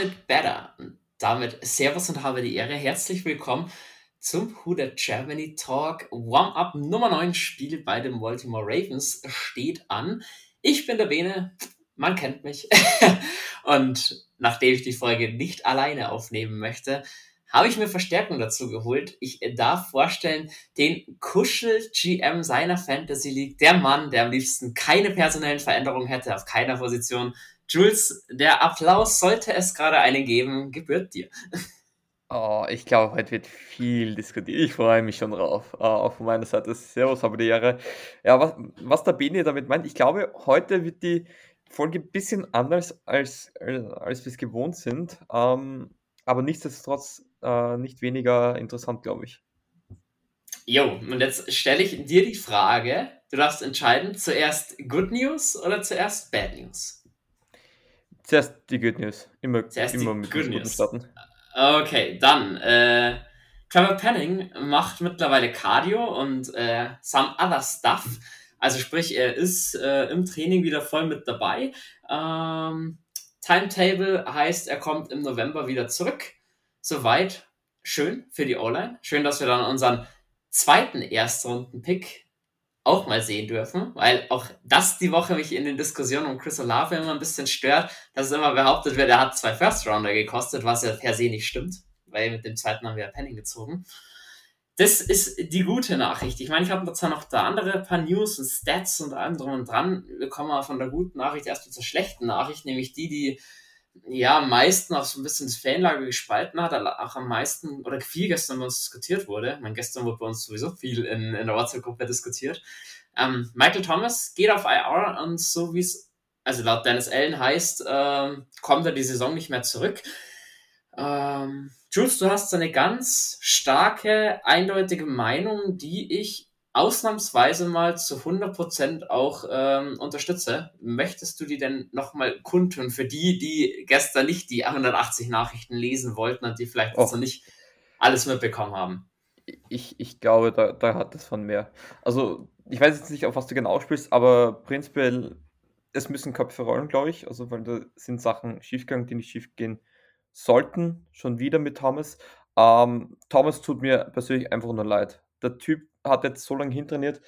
It Better? Und damit Servus und habe die Ehre. Herzlich willkommen zum Who Germany Talk. Warm-up Nummer 9 Spiel bei den Baltimore Ravens steht an. Ich bin der Bene, man kennt mich. und nachdem ich die Folge nicht alleine aufnehmen möchte, habe ich mir Verstärkung dazu geholt. Ich darf vorstellen, den Kuschel-GM seiner Fantasy League, der Mann, der am liebsten keine personellen Veränderungen hätte auf keiner Position. Jules, der Applaus, sollte es gerade einen geben, gebührt dir. Oh, ich glaube, heute wird viel diskutiert. Ich freue mich schon drauf. Uh, auch von meiner Seite. Servus, habe die Ehre. Ja, was, was der Beni damit meint, ich glaube, heute wird die Folge ein bisschen anders, als, als wir es gewohnt sind. Um, ähm, aber nichtsdestotrotz uh, nicht weniger interessant, glaube ich. Jo, und jetzt stelle ich dir die Frage, du darfst entscheiden, zuerst Good News oder zuerst Bad News? Zuerst die Good News. Immer, Zuerst immer die mit Good News. starten. Okay, dann. Äh, Trevor Penning macht mittlerweile Cardio und äh, some other stuff. Also sprich, er ist äh, im Training wieder voll mit dabei. Ähm, Timetable heißt, er kommt im November wieder zurück. Soweit schön für die O-Line. Schön, dass wir dann unseren zweiten Erstrunden-Pick auch mal sehen dürfen, weil auch das die Woche mich in den Diskussionen um Chris Olave immer ein bisschen stört, dass es immer behauptet wird, er hat zwei First-Rounder gekostet, was ja per se nicht stimmt, weil mit dem zweiten haben wir ja Penning gezogen. Das ist die gute Nachricht. Ich meine, ich habe zwar noch da andere paar News und Stats und allem drum und dran. Wir kommen aber von der guten Nachricht erst zur schlechten Nachricht, nämlich die, die ja am meisten auch so ein bisschen das Fanlager gespalten hat, auch am meisten oder viel gestern bei uns diskutiert wurde. Mein gestern wurde bei uns sowieso viel in, in der WhatsApp-Gruppe diskutiert. Ähm, Michael Thomas geht auf IR und so wie es, also laut Dennis Allen heißt, ähm, kommt er die Saison nicht mehr zurück. Ähm, Jules, du hast eine ganz starke, eindeutige Meinung, die ich ausnahmsweise mal zu 100% auch ähm, unterstütze. Möchtest du die denn nochmal kundtun für die, die gestern nicht die 180 Nachrichten lesen wollten und die vielleicht oh. noch nicht alles mitbekommen haben? Ich, ich glaube, da, da hat es von mehr. Also, ich weiß jetzt nicht, auf was du genau spielst, aber prinzipiell, es müssen Köpfe rollen, glaube ich. Also, weil da sind Sachen schiefgegangen, die nicht schiefgehen sollten. Schon wieder mit Thomas. Ähm, Thomas tut mir persönlich einfach nur leid. Der Typ hat jetzt so lange hintrainiert.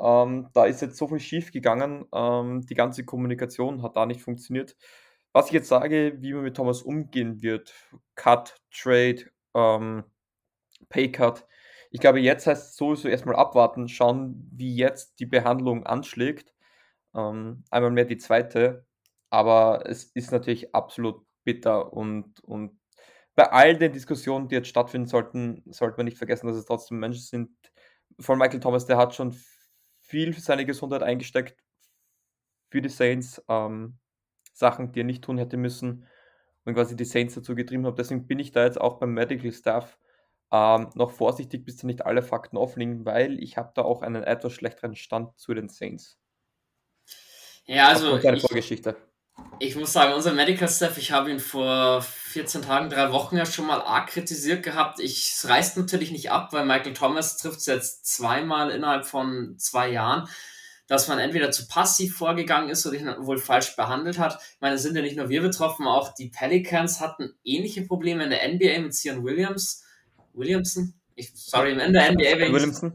Ähm, da ist jetzt so viel schief gegangen. Ähm, die ganze Kommunikation hat da nicht funktioniert. Was ich jetzt sage, wie man mit Thomas umgehen wird, Cut, Trade, ähm, Pay Cut. Ich glaube, jetzt heißt es sowieso erstmal abwarten, schauen, wie jetzt die Behandlung anschlägt. Ähm, einmal mehr die zweite. Aber es ist natürlich absolut bitter und, und bei all den Diskussionen, die jetzt stattfinden sollten, sollte man nicht vergessen, dass es trotzdem Menschen sind, von Michael Thomas, der hat schon viel für seine Gesundheit eingesteckt für die Saints, ähm, Sachen, die er nicht tun hätte müssen und quasi die Saints dazu getrieben hat. Deswegen bin ich da jetzt auch beim Medical Staff ähm, noch vorsichtig, bis da nicht alle Fakten aufliegen, weil ich habe da auch einen etwas schlechteren Stand zu den Saints. Ja, also. Eine Vorgeschichte. Ich muss sagen, unser Medical Staff, ich habe ihn vor 14 Tagen, drei Wochen ja schon mal arg kritisiert gehabt. Ich, es reißt natürlich nicht ab, weil Michael Thomas trifft es jetzt zweimal innerhalb von zwei Jahren, dass man entweder zu passiv vorgegangen ist oder ihn wohl falsch behandelt hat. Ich meine, es sind ja nicht nur wir betroffen, auch die Pelicans hatten ähnliche Probleme in der NBA mit Sion Williams. Williamson? Ich, sorry, in der NBA. Williamson.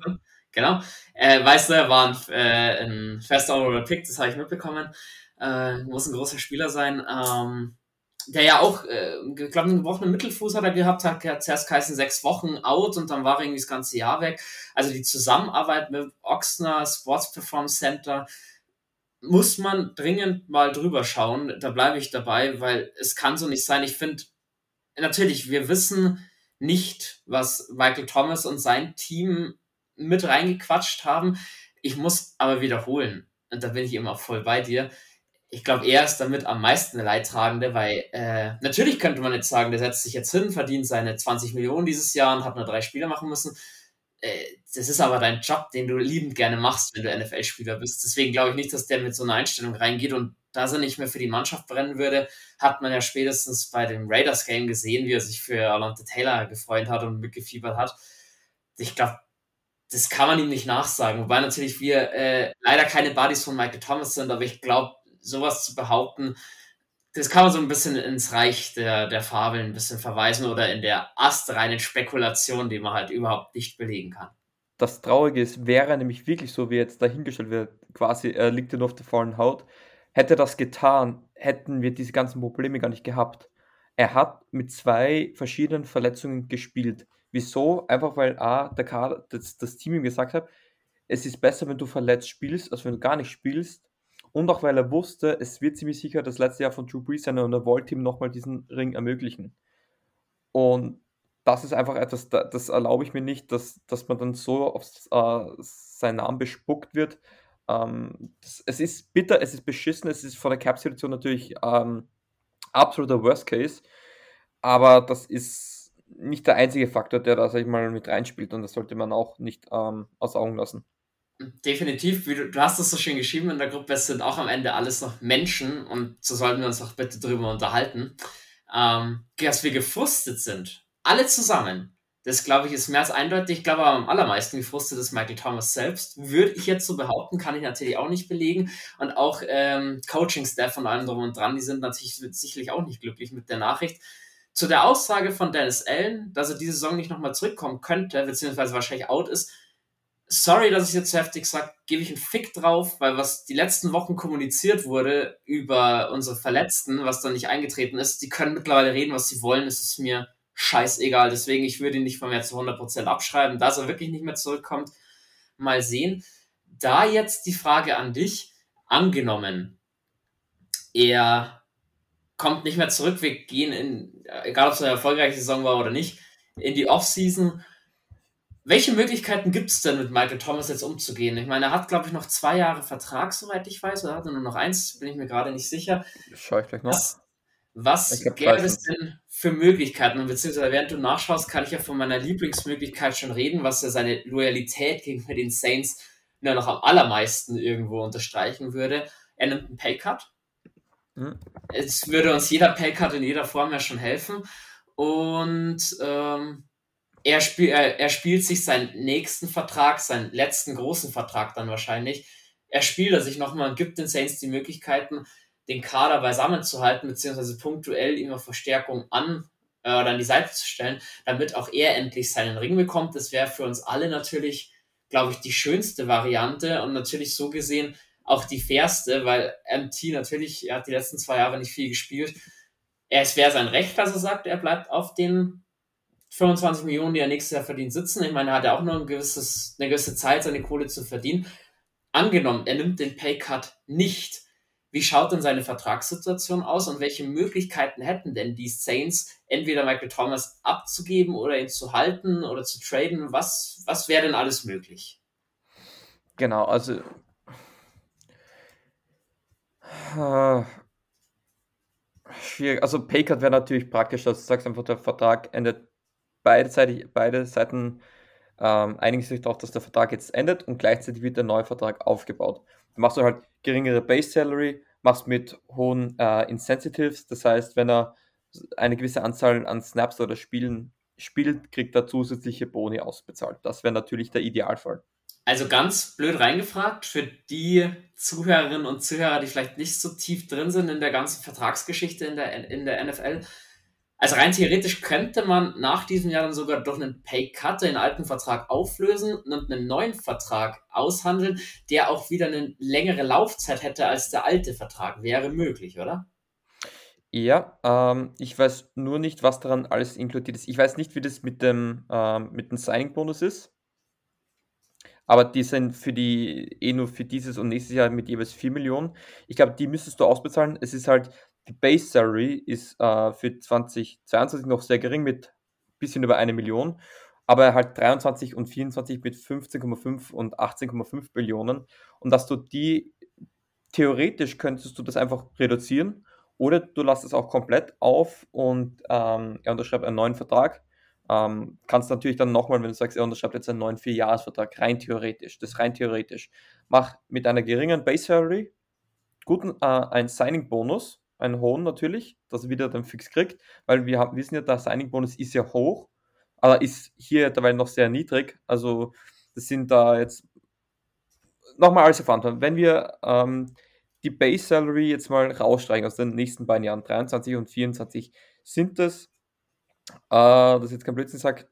Genau. Äh, weißt du, er war ein, äh, ein First Overall Pick, das habe ich mitbekommen äh, muss ein großer Spieler sein, ähm, der ja auch, äh, ich glaube, einen gebrochenen Mittelfuß hat er gehabt, hat, zuerst geheißen sechs Wochen out und dann war er irgendwie das ganze Jahr weg. Also die Zusammenarbeit mit Oxner Sports Performance Center muss man dringend mal drüber schauen. Da bleibe ich dabei, weil es kann so nicht sein. Ich finde, natürlich, wir wissen nicht, was Michael Thomas und sein Team mit reingequatscht haben. Ich muss aber wiederholen, und da bin ich immer voll bei dir ich glaube, er ist damit am meisten Leidtragende, weil äh, natürlich könnte man jetzt sagen, der setzt sich jetzt hin, verdient seine 20 Millionen dieses Jahr und hat nur drei Spiele machen müssen. Äh, das ist aber dein Job, den du liebend gerne machst, wenn du NFL-Spieler bist. Deswegen glaube ich nicht, dass der mit so einer Einstellung reingeht und da er nicht mehr für die Mannschaft brennen würde, hat man ja spätestens bei dem Raiders-Game gesehen, wie er sich für Alonte Taylor gefreut hat und mitgefiebert hat. Ich glaube, das kann man ihm nicht nachsagen. Wobei natürlich wir äh, leider keine Buddies von Michael Thomas sind, aber ich glaube, sowas zu behaupten, das kann man so ein bisschen ins Reich der, der Fabeln ein bisschen verweisen oder in der astreinen Spekulation, die man halt überhaupt nicht belegen kann. Das Traurige ist, wäre nämlich wirklich so, wie jetzt dahingestellt wird, quasi, er liegt nur auf der vollen Haut, hätte das getan, hätten wir diese ganzen Probleme gar nicht gehabt. Er hat mit zwei verschiedenen Verletzungen gespielt. Wieso? Einfach weil A, der Kader, das, das Team ihm gesagt hat, es ist besser, wenn du verletzt spielst, als wenn du gar nicht spielst. Und auch weil er wusste, es wird ziemlich sicher das letzte Jahr von Drew Brees sein und er wollte ihm nochmal diesen Ring ermöglichen. Und das ist einfach etwas, das erlaube ich mir nicht, dass, dass man dann so auf äh, seinen Namen bespuckt wird. Ähm, das, es ist bitter, es ist beschissen, es ist von der Cap-Situation natürlich ähm, absoluter Worst Case, aber das ist nicht der einzige Faktor, der da, sag ich mal, mit reinspielt und das sollte man auch nicht ähm, aus Augen lassen. Definitiv, du, du hast es so schön geschrieben in der Gruppe, es sind auch am Ende alles noch Menschen und so sollten wir uns auch bitte drüber unterhalten, ähm, dass wir gefrustet sind. Alle zusammen. Das glaube ich ist mehr als eindeutig. Ich glaube am allermeisten gefrustet ist Michael Thomas selbst. Würde ich jetzt so behaupten, kann ich natürlich auch nicht belegen. Und auch ähm, Coaching-Staff und allem drum und dran, die sind natürlich sicherlich auch nicht glücklich mit der Nachricht. Zu der Aussage von Dennis Allen, dass er diese Saison nicht nochmal zurückkommen könnte, beziehungsweise wahrscheinlich out ist, sorry, dass ich jetzt heftig sage, gebe ich einen Fick drauf, weil was die letzten Wochen kommuniziert wurde über unsere Verletzten, was da nicht eingetreten ist, die können mittlerweile reden, was sie wollen, es ist mir scheißegal. Deswegen, ich würde ihn nicht von mir zu 100% abschreiben, dass er wirklich nicht mehr zurückkommt. Mal sehen. Da jetzt die Frage an dich, angenommen, er kommt nicht mehr zurück, wir gehen in, egal ob es eine erfolgreiche Saison war oder nicht, in die Offseason welche Möglichkeiten gibt es denn mit Michael Thomas jetzt umzugehen? Ich meine, er hat, glaube ich, noch zwei Jahre Vertrag, soweit ich weiß, oder hat er nur noch eins, bin ich mir gerade nicht sicher. Schau ich gleich noch. Was, was gäbe es denn für Möglichkeiten? Und beziehungsweise während du nachschaust, kann ich ja von meiner Lieblingsmöglichkeit schon reden, was ja seine Loyalität gegenüber den Saints nur noch am allermeisten irgendwo unterstreichen würde. Er nimmt einen Paycut. Hm. Es würde uns jeder Paycut in jeder Form ja schon helfen. Und ähm, er, spiel, er, er spielt sich seinen nächsten Vertrag, seinen letzten großen Vertrag dann wahrscheinlich, er spielt er sich nochmal und gibt den Saints die Möglichkeiten, den Kader beisammen zu halten, beziehungsweise punktuell immer Verstärkung an äh, oder an die Seite zu stellen, damit auch er endlich seinen Ring bekommt. Das wäre für uns alle natürlich, glaube ich, die schönste Variante und natürlich so gesehen auch die fairste, weil MT natürlich, er hat die letzten zwei Jahre nicht viel gespielt. Es wäre sein Recht, dass er sagt, er bleibt auf den 25 Millionen, die er nächstes Jahr verdient, sitzen. Ich meine, er hat ja auch noch ein gewisses, eine gewisse Zeit, seine Kohle zu verdienen. Angenommen, er nimmt den Paycut nicht. Wie schaut denn seine Vertragssituation aus und welche Möglichkeiten hätten denn die Saints, entweder Michael Thomas abzugeben oder ihn zu halten oder zu traden? Was, was wäre denn alles möglich? Genau, also äh, schwierig. Also Paycut wäre natürlich praktisch, dass du sagst einfach, der Vertrag endet beidseitig, beide Seiten ähm, einigen sich darauf, dass der Vertrag jetzt endet und gleichzeitig wird der neue Vertrag aufgebaut. Dann machst du halt geringere Base Salary, machst mit hohen äh, Incentives, das heißt, wenn er eine gewisse Anzahl an Snaps oder Spielen spielt, kriegt er zusätzliche Boni ausbezahlt. Das wäre natürlich der Idealfall. Also ganz blöd reingefragt, für die Zuhörerinnen und Zuhörer, die vielleicht nicht so tief drin sind in der ganzen Vertragsgeschichte in der, in der NFL, also rein theoretisch könnte man nach diesem Jahr dann sogar durch einen Pay-Cut den alten Vertrag auflösen und einen neuen Vertrag aushandeln, der auch wieder eine längere Laufzeit hätte als der alte Vertrag. Wäre möglich, oder? Ja, ähm, ich weiß nur nicht, was daran alles inkludiert ist. Ich weiß nicht, wie das mit dem, ähm, dem Signing-Bonus ist. Aber die sind für die, eh nur für dieses und nächstes Jahr mit jeweils 4 Millionen. Ich glaube, die müsstest du ausbezahlen. Es ist halt die Base Salary ist äh, für 2022 noch sehr gering mit ein bisschen über eine Million, aber halt 23 und 24 mit 15,5 und 18,5 Billionen. Und dass du die, theoretisch könntest du das einfach reduzieren oder du lässt es auch komplett auf und ähm, er unterschreibt einen neuen Vertrag. Ähm, kannst natürlich dann nochmal, wenn du sagst, er unterschreibt jetzt einen neuen Vierjahresvertrag, rein theoretisch, das rein theoretisch. Mach mit einer geringen Base Salary guten äh, ein Signing-Bonus einen hohen natürlich, dass er wieder den Fix kriegt, weil wir wissen ja, der Signing-Bonus ist ja hoch, aber ist hier dabei noch sehr niedrig. Also das sind da jetzt nochmal alles erfahren. Wenn wir ähm, die Base Salary jetzt mal rausstreichen aus den nächsten beiden Jahren, 23 und 24, sind das, äh, das jetzt kein Blödsinn sagt,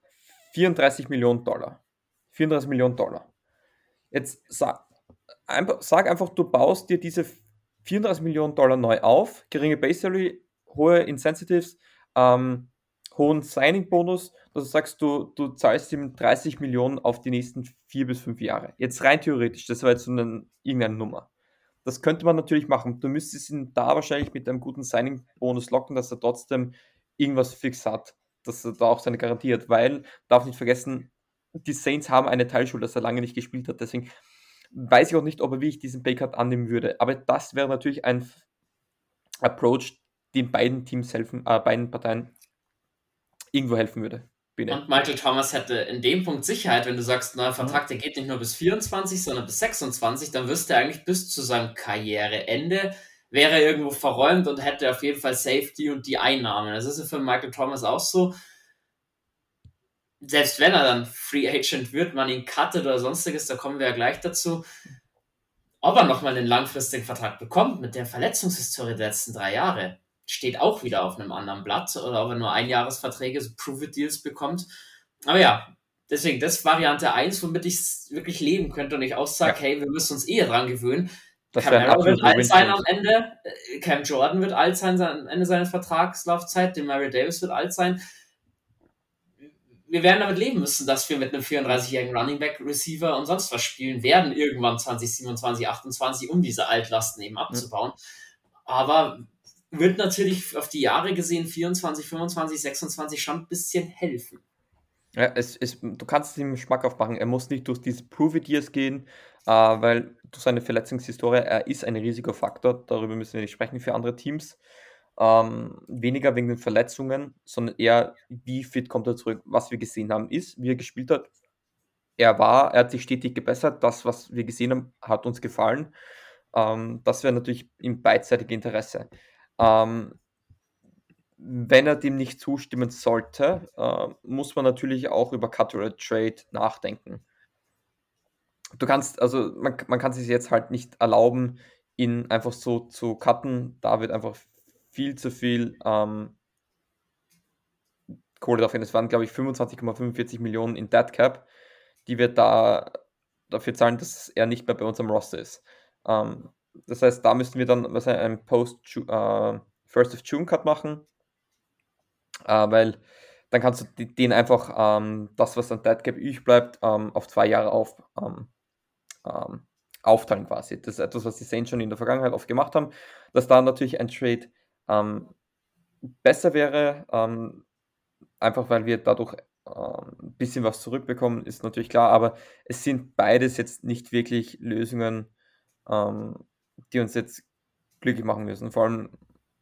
34 Millionen Dollar. 34 Millionen Dollar. Jetzt sag, sag einfach, du baust dir diese 34 Millionen Dollar neu auf, geringe Base Salary, hohe Incentives, ähm, hohen Signing-Bonus, dass du sagst, du, du zahlst ihm 30 Millionen auf die nächsten vier bis fünf Jahre. Jetzt rein theoretisch, das war jetzt so eine, irgendeine Nummer. Das könnte man natürlich machen. Du müsstest ihn da wahrscheinlich mit einem guten Signing-Bonus locken, dass er trotzdem irgendwas fix hat, dass er da auch seine Garantie hat, weil, darf nicht vergessen, die Saints haben eine Teilschuld, dass er lange nicht gespielt hat. Deswegen weiß ich auch nicht, ob er wirklich diesen Paycard annehmen würde. Aber das wäre natürlich ein Approach, den beiden Teams helfen, äh, beiden Parteien irgendwo helfen würde. Bitte. Und Michael Thomas hätte in dem Punkt Sicherheit, wenn du sagst, neuer Vertrag, mhm. der geht nicht nur bis 24, sondern bis 26, dann wüsste er eigentlich bis zu seinem Karriereende, wäre er irgendwo verräumt und hätte auf jeden Fall Safety und die Einnahmen. Das ist ja für Michael Thomas auch so. Selbst wenn er dann Free Agent wird, man ihn cuttet oder sonstiges, da kommen wir ja gleich dazu, ob er nochmal einen langfristigen Vertrag bekommt mit der Verletzungshistorie der letzten drei Jahre steht auch wieder auf einem anderen Blatt oder ob er nur Einjahresverträge, so Prove-It-Deals bekommt. Aber ja, deswegen, das ist Variante 1, womit ich wirklich leben könnte und ich auch sage, ja. hey, wir müssen uns eher dran gewöhnen. Das Cam Arrow wird alt sein am Ende, äh, Cam Jordan wird alt sein am Ende seiner Vertragslaufzeit, dem Mary Davis wird alt sein. Wir werden damit leben müssen, dass wir mit einem 34-jährigen Running Back, Receiver und sonst was spielen werden, irgendwann 2027, 28, um diese Altlasten eben abzubauen. Aber wird natürlich auf die Jahre gesehen 24, 25, 26 schon ein bisschen helfen. Ja, es, es, du kannst es ihm Geschmack aufmachen. Er muss nicht durch diese Prove-It-Years gehen, äh, weil durch seine Verletzungshistorie, er ist ein Risikofaktor. Darüber müssen wir nicht sprechen für andere Teams. Ähm, weniger wegen den Verletzungen, sondern eher, wie fit kommt er zurück. Was wir gesehen haben, ist, wie er gespielt hat. Er war, er hat sich stetig gebessert. Das, was wir gesehen haben, hat uns gefallen. Ähm, das wäre natürlich im beidseitigen Interesse. Ähm, wenn er dem nicht zustimmen sollte, äh, muss man natürlich auch über Cut or Trade nachdenken. Du kannst, also man, man kann sich jetzt halt nicht erlauben, ihn einfach so zu cutten. Da wird einfach viel zu viel ähm, Kohle dafür. Es waren, glaube ich, 25,45 Millionen in Dead Cap, die wir da dafür zahlen, dass er nicht mehr bei unserem Roster ist. Ähm, das heißt, da müssten wir dann was ein Post äh, First of June Cut machen, äh, weil dann kannst du den einfach ähm, das, was an Dead Cap übrig bleibt, ähm, auf zwei Jahre auf, ähm, ähm, aufteilen quasi. Das ist etwas, was die Saints schon in der Vergangenheit oft gemacht haben, dass da natürlich ein Trade ähm, besser wäre, ähm, einfach weil wir dadurch ein bisschen was zurückbekommen, ist natürlich klar, aber es sind beides jetzt nicht wirklich Lösungen, ähm, die uns jetzt glücklich machen müssen. Vor allem,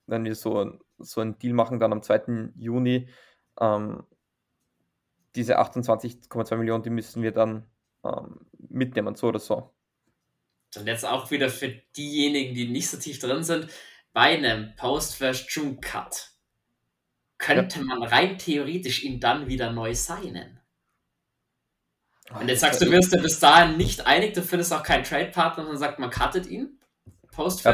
wenn wir so, so einen Deal machen, dann am 2. Juni, ähm, diese 28,2 Millionen, die müssen wir dann ähm, mitnehmen, so oder so. Und jetzt auch wieder für diejenigen, die nicht so tief drin sind, bei einem Post-First-June-Cut könnte ja. man rein theoretisch ihn dann wieder neu signen. Und jetzt sagst du, du wirst ja bis dahin nicht einig, du findest auch keinen Trade-Partner und dann sagt man, cuttet ihn post ja,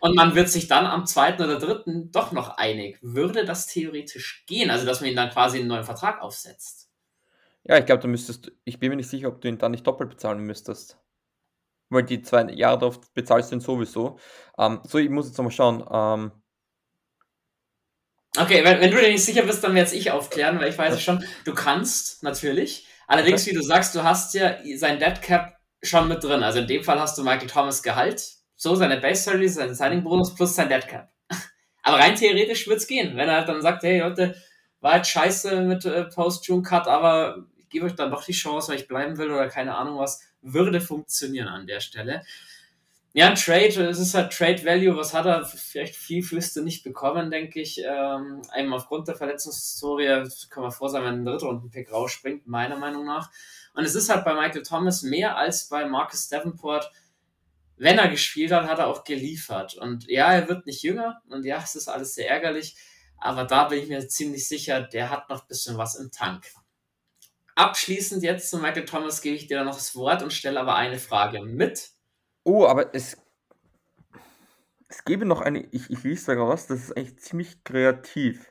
und man wird sich dann am zweiten oder dritten doch noch einig. Würde das theoretisch gehen? Also, dass man ihn dann quasi einen neuen Vertrag aufsetzt? Ja, ich glaube, du müsstest, ich bin mir nicht sicher, ob du ihn dann nicht doppelt bezahlen müsstest. Weil die zwei Jahre darauf bezahlst du ihn sowieso. Ähm, so, ich muss jetzt nochmal schauen. Ähm, okay, wenn, wenn, du dir nicht sicher bist, dann werde es ich aufklären, weil ich weiß ja. schon, du kannst natürlich. Allerdings, okay. wie du sagst, du hast ja sein Dead Cap schon mit drin. Also in dem Fall hast du Michael Thomas Gehalt so seine Base Salary, seinen Signing Bonus plus sein Dead Cap. Aber rein theoretisch wird es gehen, wenn er halt dann sagt, hey Leute, war halt scheiße mit äh, Post-June-Cut, aber ich gebe euch dann doch die Chance, weil ich bleiben will oder keine Ahnung was, würde funktionieren an der Stelle. Ja, ein Trade, es ist halt Trade Value, was hat er vielleicht viel Flüste nicht bekommen, denke ich. Ähm, einmal aufgrund der Verletzungshistorie kann man froh sein, wenn ein Drittrunden-Pick rausspringt, meiner Meinung nach. Und es ist halt bei Michael Thomas mehr als bei Marcus Davenport wenn er gespielt hat, hat er auch geliefert. Und ja, er wird nicht jünger und ja, es ist alles sehr ärgerlich, aber da bin ich mir ziemlich sicher, der hat noch ein bisschen was im Tank. Abschließend jetzt zu Michael Thomas gebe ich dir noch das Wort und stelle aber eine Frage mit. Oh, aber es. Es gäbe noch eine, ich, ich lese da was, das ist eigentlich ziemlich kreativ.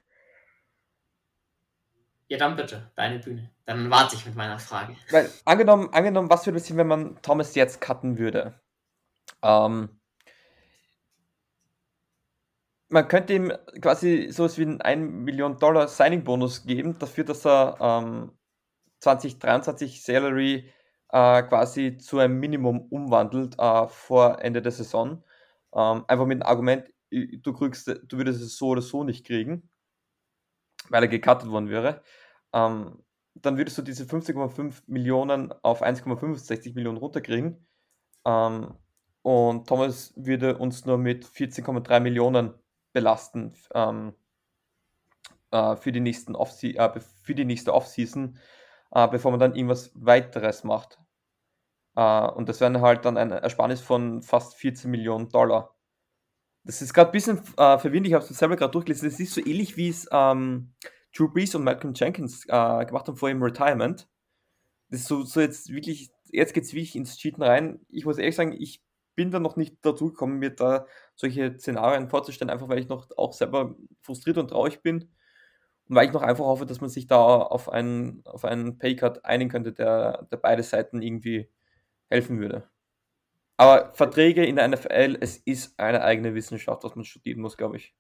Ja, dann bitte, deine Bühne. Dann warte ich mit meiner Frage. Weil, angenommen, angenommen, was würde es sein, wenn man Thomas jetzt cutten würde? Ähm, man könnte ihm quasi sowas wie einen 1 Million Dollar Signing-Bonus geben, dafür, dass er ähm, 2023 Salary äh, quasi zu einem Minimum umwandelt äh, vor Ende der Saison. Ähm, einfach mit dem Argument, du, kriegst, du würdest es so oder so nicht kriegen, weil er gecuttet worden wäre. Ähm, dann würdest du diese 15,5 Millionen auf 1,65 Millionen runterkriegen. Ähm, und Thomas würde uns nur mit 14,3 Millionen belasten ähm, äh, für, die nächsten äh, für die nächste Offseason, äh, bevor man dann irgendwas weiteres macht. Äh, und das wäre halt dann ein Ersparnis von fast 14 Millionen Dollar. Das ist gerade ein bisschen äh, verwirrend, ich habe es selber gerade durchgelesen. Das ist so ähnlich wie es ähm, Drew Brees und Malcolm Jenkins äh, gemacht haben vor ihrem Retirement. Das ist so, so jetzt wirklich, jetzt geht es wirklich ins Cheaten rein. Ich muss ehrlich sagen, ich bin da noch nicht dazu gekommen, mir da solche Szenarien vorzustellen, einfach weil ich noch auch selber frustriert und traurig bin. Und weil ich noch einfach hoffe, dass man sich da auf einen, auf einen Paycut einigen könnte, der, der beide Seiten irgendwie helfen würde. Aber Verträge in der NFL, es ist eine eigene Wissenschaft, was man studieren muss, glaube ich.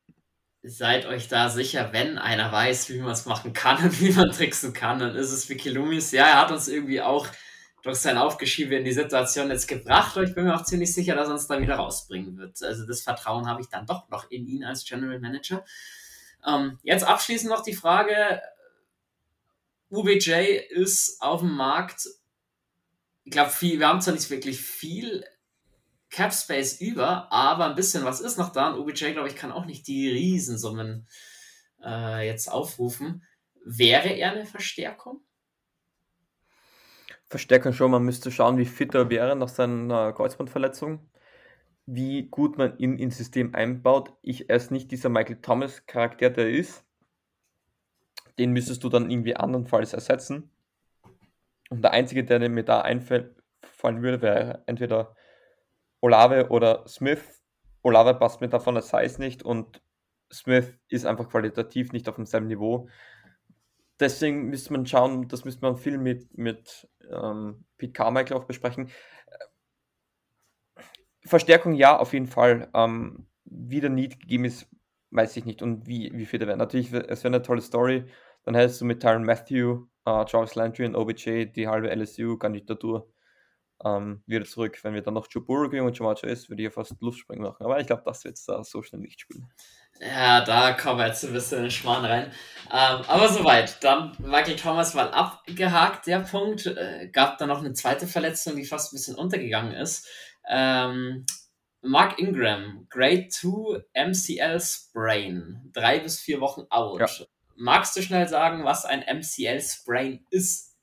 Seid euch da sicher, wenn einer weiß, wie man es machen kann und wie man tricksen kann, dann ist es Vicky Loomis. Ja, er hat uns irgendwie auch durch sein Aufgeschiebe in die Situation jetzt gebracht, aber ich bin mir auch ziemlich sicher, dass er uns da wieder rausbringen wird. Also das Vertrauen habe ich dann doch noch in ihn als General Manager. Ähm, jetzt abschließend noch die Frage, UBJ ist auf dem Markt, ich glaube, wir haben zwar nicht wirklich viel Cap Space über, aber ein bisschen was ist noch da und UBJ, glaube ich, kann auch nicht die Riesensummen äh, jetzt aufrufen. Wäre er eine Verstärkung? Verstärkung schon. Man müsste schauen, wie fit er wäre nach seiner Kreuzbandverletzung, wie gut man ihn ins System einbaut. Ich, er ist nicht dieser Michael Thomas-Charakter, der er ist. Den müsstest du dann irgendwie andernfalls ersetzen. Und der einzige, der mir da einfallen würde, wäre entweder Olave oder Smith. Olave passt mir davon das Size nicht und Smith ist einfach qualitativ nicht auf demselben Niveau deswegen müsste man schauen, das müsste man viel mit, mit ähm, Pete Carmichael auch besprechen. Verstärkung ja, auf jeden Fall. Ähm, wie der Need gegeben ist, weiß ich nicht und wie, wie viel der wäre. Natürlich, es wäre eine tolle Story. Dann hättest du mit Tyron Matthew, äh, Charles Landry und OBJ die halbe LSU-Kandidatur ähm, wieder zurück. Wenn wir dann noch Joe Burrow und Jamal Chase, würde ich ja fast Luftspringen machen. Aber ich glaube, das wird es da so schnell nicht spielen. Ja, da kommen wir jetzt ein bisschen in den Schmarrn rein. Ähm, aber soweit. Dann Michael Thomas mal abgehakt, der Punkt. Äh, gab dann noch eine zweite Verletzung, die fast ein bisschen untergegangen ist. Ähm, Mark Ingram, Grade 2 MCL Sprain. Drei bis vier Wochen out. Ja. Magst du schnell sagen, was ein MCL Sprain ist?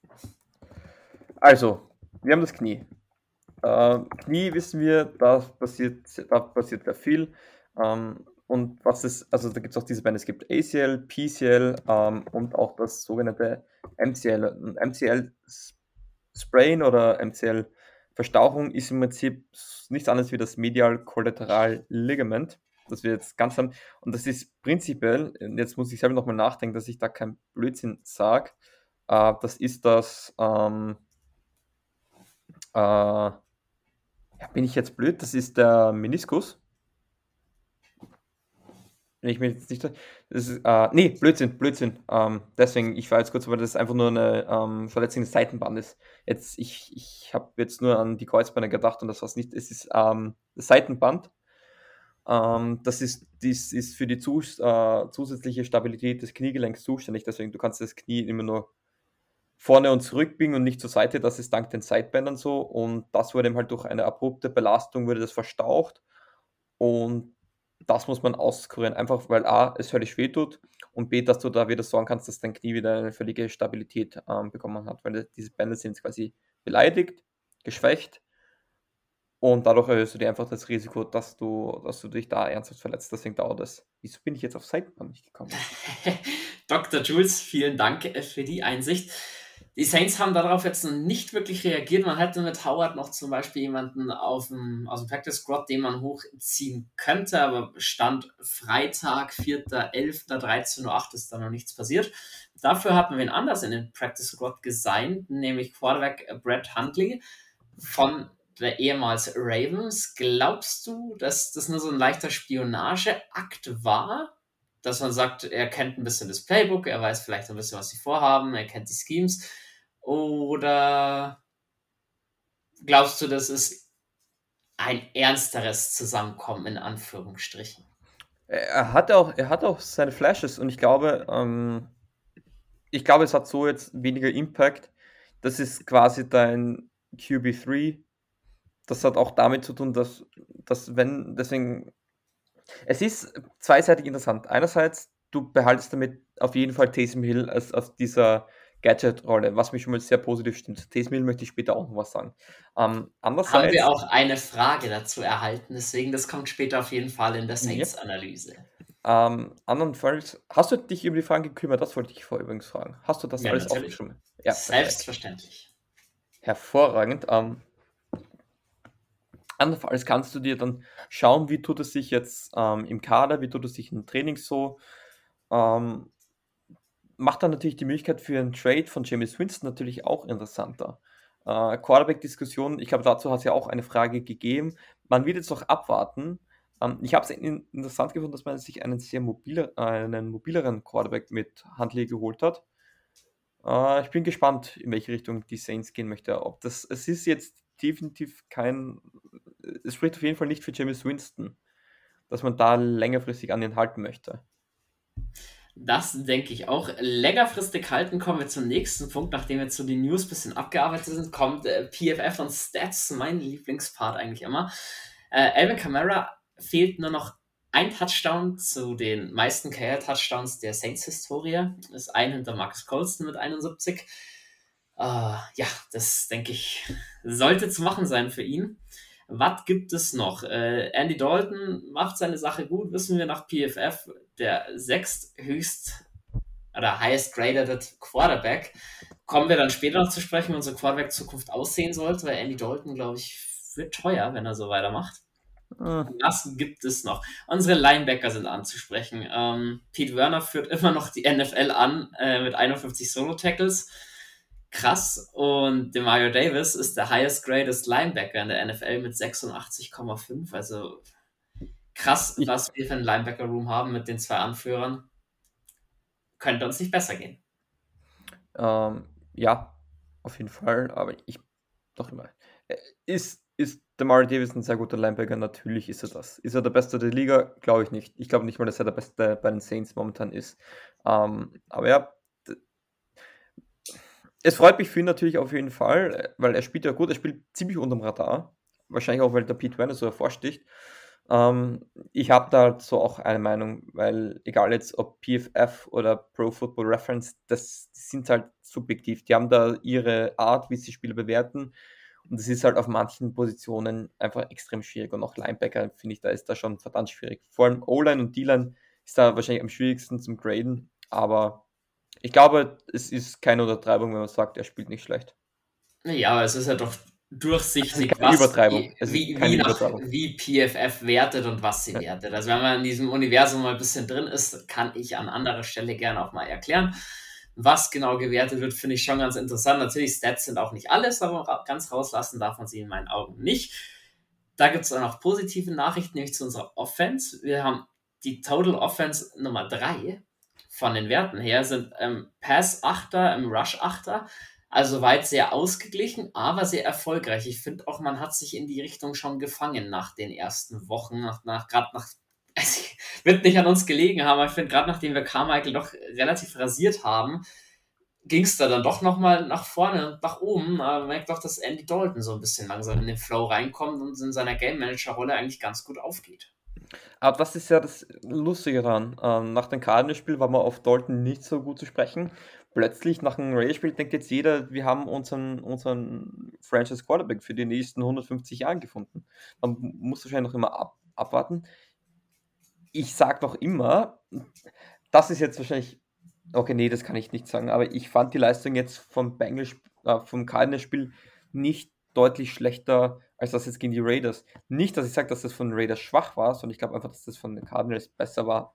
Also, wir haben das Knie. Äh, Knie wissen wir, da passiert, da passiert sehr viel. Ähm, und was ist, also da gibt es auch diese Beine, es gibt ACL, PCL ähm, und auch das sogenannte MCL. MCL Sprain oder MCL Verstauchung ist im Prinzip nichts anderes wie das Medial Collateral Ligament, das wir jetzt ganz haben. Und das ist prinzipiell, jetzt muss ich selber nochmal nachdenken, dass ich da kein Blödsinn sage, äh, das ist das, ähm, äh, ja, bin ich jetzt blöd, das ist der Meniskus ich mir jetzt nicht. Das ist, äh, nee, Blödsinn, Blödsinn. Ähm, deswegen, ich war jetzt kurz, weil das einfach nur eine ähm, Verletzung des Seitenbandes. Jetzt, ich, ich habe jetzt nur an die Kreuzbeine gedacht und das war es nicht. Es ist ähm, das Seitenband. Ähm, das ist, dies ist für die zus äh, zusätzliche Stabilität des Kniegelenks zuständig. Deswegen, du kannst das Knie immer nur vorne und zurück biegen und nicht zur Seite. Das ist dank den Seitbändern so. Und das wurde eben halt durch eine abrupte Belastung wurde das verstaucht. Und das muss man auskurieren, einfach weil A, es völlig weh tut und B, dass du da wieder sorgen kannst, dass dein Knie wieder eine völlige Stabilität ähm, bekommen hat, weil diese Bänder sind quasi beleidigt, geschwächt und dadurch erhöhst du dir einfach das Risiko, dass du, dass du dich da ernsthaft verletzt. Deswegen dauert das. Wieso bin ich jetzt auf Seitenband nicht gekommen? Dr. Jules, vielen Dank äh, für die Einsicht. Die Saints haben darauf jetzt nicht wirklich reagiert. Man hätte mit Howard noch zum Beispiel jemanden auf dem, aus dem Practice Squad, den man hochziehen könnte, aber Stand Freitag, 4.11.13.08 Uhr ist da noch nichts passiert. Dafür hat man wen anders in den Practice Squad gesigned, nämlich Quarterback Brett Huntley von der ehemals Ravens. Glaubst du, dass das nur so ein leichter Spionageakt war? Dass man sagt, er kennt ein bisschen das Playbook, er weiß vielleicht ein bisschen, was sie vorhaben, er kennt die Schemes oder glaubst du, das ist ein ernsteres Zusammenkommen in Anführungsstrichen? Er hat auch, er hat auch seine Flashes und ich glaube, ähm, ich glaube, es hat so jetzt weniger Impact. Das ist quasi dein QB3. Das hat auch damit zu tun, dass, dass wenn, deswegen, es ist zweiseitig interessant. Einerseits, du behaltest damit auf jeden Fall Taysom Hill als, als dieser Gadget-Rolle, was mich schon mal sehr positiv stimmt. Tesmil möchte ich später auch noch was sagen. Ähm, andererseits, Haben wir auch eine Frage dazu erhalten, deswegen das kommt später auf jeden Fall in der Saints-Analyse. Ähm, andernfalls, hast du dich über die Fragen gekümmert? Das wollte ich vorher übrigens fragen. Hast du das ja, alles aufgeschrieben? Ja, Selbstverständlich. Hervorragend. Ähm, andernfalls kannst du dir dann schauen, wie tut es sich jetzt ähm, im Kader, wie tut es sich im Training so. Ähm, macht dann natürlich die Möglichkeit für einen Trade von James Winston natürlich auch interessanter. Äh, Quarterback-Diskussion, ich glaube, dazu hat es ja auch eine Frage gegeben. Man wird jetzt noch abwarten. Ähm, ich habe es interessant gefunden, dass man sich einen sehr mobiler, einen mobileren Quarterback mit Handley geholt hat. Äh, ich bin gespannt, in welche Richtung die Saints gehen möchte. Ob das, es ist jetzt definitiv kein, es spricht auf jeden Fall nicht für James Winston, dass man da längerfristig an ihn halten möchte. Das denke ich auch. Längerfristig halten kommen wir zum nächsten Punkt. Nachdem jetzt so die News ein bisschen abgearbeitet sind, kommt äh, PFF und Stats, mein Lieblingspart eigentlich immer. Äh, Alvin Kamara fehlt nur noch ein Touchdown zu den meisten Career-Touchdowns der Saints-Historie. Ist ein hinter Marcus Colston mit 71. Uh, äh, ja, das denke ich, sollte zu machen sein für ihn. Was gibt es noch? Äh, Andy Dalton macht seine Sache gut, wissen wir nach PFF, der sechsthöchst oder highest graded Quarterback. Kommen wir dann später noch zu sprechen, wie unsere Quarterback-Zukunft aussehen sollte, weil Andy Dalton, glaube ich, wird teuer, wenn er so weitermacht. Mhm. Was gibt es noch? Unsere Linebacker sind anzusprechen. Ähm, Pete Werner führt immer noch die NFL an äh, mit 51 Solo-Tackles krass. Und Demario Davis ist der highest greatest Linebacker in der NFL mit 86,5. Also krass, was wir für einen Linebacker-Room haben mit den zwei Anführern. Könnte uns nicht besser gehen. Ähm, ja, auf jeden Fall. Aber ich doch immer. Äh, ist, ist Demario Davis ein sehr guter Linebacker? Natürlich ist er das. Ist er der Beste der Liga? Glaube ich nicht. Ich glaube nicht mal, dass er der Beste bei den Saints momentan ist. Ähm, aber ja, es freut mich für ihn natürlich auf jeden Fall, weil er spielt ja gut, er spielt ziemlich unterm Radar. Wahrscheinlich auch, weil der Pete Werner so hervorsticht. Ähm, ich habe da so auch eine Meinung, weil egal jetzt ob PFF oder Pro Football Reference, das, das sind halt subjektiv. Die haben da ihre Art, wie sie Spiele bewerten. Und es ist halt auf manchen Positionen einfach extrem schwierig. Und auch Linebacker, finde ich, da ist da schon verdammt schwierig. Vor allem O-Line und D-Line ist da wahrscheinlich am schwierigsten zum Graden. Aber ich glaube, es ist keine Untertreibung, wenn man sagt, er spielt nicht schlecht. Ja, aber es ist ja doch durchsichtig, keine was, Übertreibung. Wie, wie, wie, nach, wie, PFF wertet und was sie ja. wertet. Also wenn man in diesem Universum mal ein bisschen drin ist, kann ich an anderer Stelle gerne auch mal erklären. Was genau gewertet wird, finde ich schon ganz interessant. Natürlich, Stats sind auch nicht alles, aber ganz rauslassen darf man sie in meinen Augen nicht. Da gibt es auch noch positive Nachrichten, nämlich zu unserer Offense. Wir haben die Total Offense Nummer 3 von den Werten her sind ähm, Pass Achter, im Rush Achter, also weit sehr ausgeglichen, aber sehr erfolgreich. Ich finde auch, man hat sich in die Richtung schon gefangen nach den ersten Wochen, nach, nach gerade nach es wird nicht an uns gelegen haben, aber ich finde, gerade nachdem wir Carmichael doch relativ rasiert haben, ging es da dann doch nochmal nach vorne und nach oben. Aber man merkt doch, dass Andy Dalton so ein bisschen langsam in den Flow reinkommt und in seiner Game Manager-Rolle eigentlich ganz gut aufgeht. Aber das ist ja das Lustige daran. Ähm, nach dem Cardinals-Spiel war man auf Dalton nicht so gut zu sprechen. Plötzlich nach dem Raiders-Spiel denkt jetzt jeder, wir haben unseren, unseren Franchise Quarterback für die nächsten 150 Jahre gefunden. Man muss wahrscheinlich noch immer ab, abwarten. Ich sage noch immer, das ist jetzt wahrscheinlich Okay, nee, das kann ich nicht sagen, aber ich fand die Leistung jetzt vom Bengals, äh, vom Cardinals-Spiel nicht deutlich schlechter als das jetzt gegen die Raiders. Nicht, dass ich sage, dass das von den Raiders schwach war, sondern ich glaube einfach, dass das von den Cardinals besser war,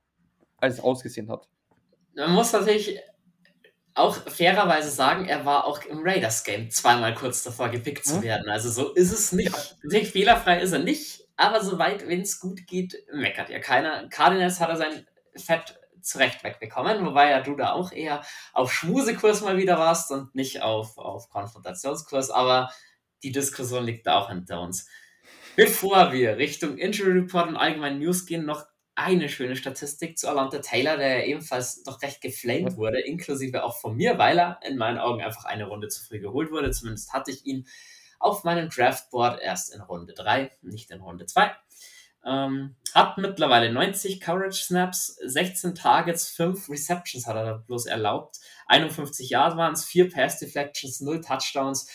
als es ausgesehen hat. Man muss natürlich auch fairerweise sagen, er war auch im Raiders-Game zweimal kurz davor gepickt zu hm? werden. Also so ist es nicht. Ja. Fehlerfrei ist er nicht, aber soweit, wenn es gut geht, meckert ja keiner. Cardinals hat er sein Fett zurecht wegbekommen, wobei ja du da auch eher auf Schmusekurs mal wieder warst und nicht auf, auf Konfrontationskurs, aber die Diskussion liegt da auch hinter uns. Bevor wir Richtung Injury Report und allgemeinen News gehen, noch eine schöne Statistik zu Alonta Taylor, der ebenfalls noch recht geflamed wurde, inklusive auch von mir, weil er in meinen Augen einfach eine Runde zu früh geholt wurde. Zumindest hatte ich ihn auf meinem Draftboard erst in Runde 3, nicht in Runde 2. Ähm, hat mittlerweile 90 Coverage Snaps, 16 Targets, 5 Receptions hat er bloß erlaubt. 51 Yards waren es, 4 Pass Deflections, 0 Touchdowns.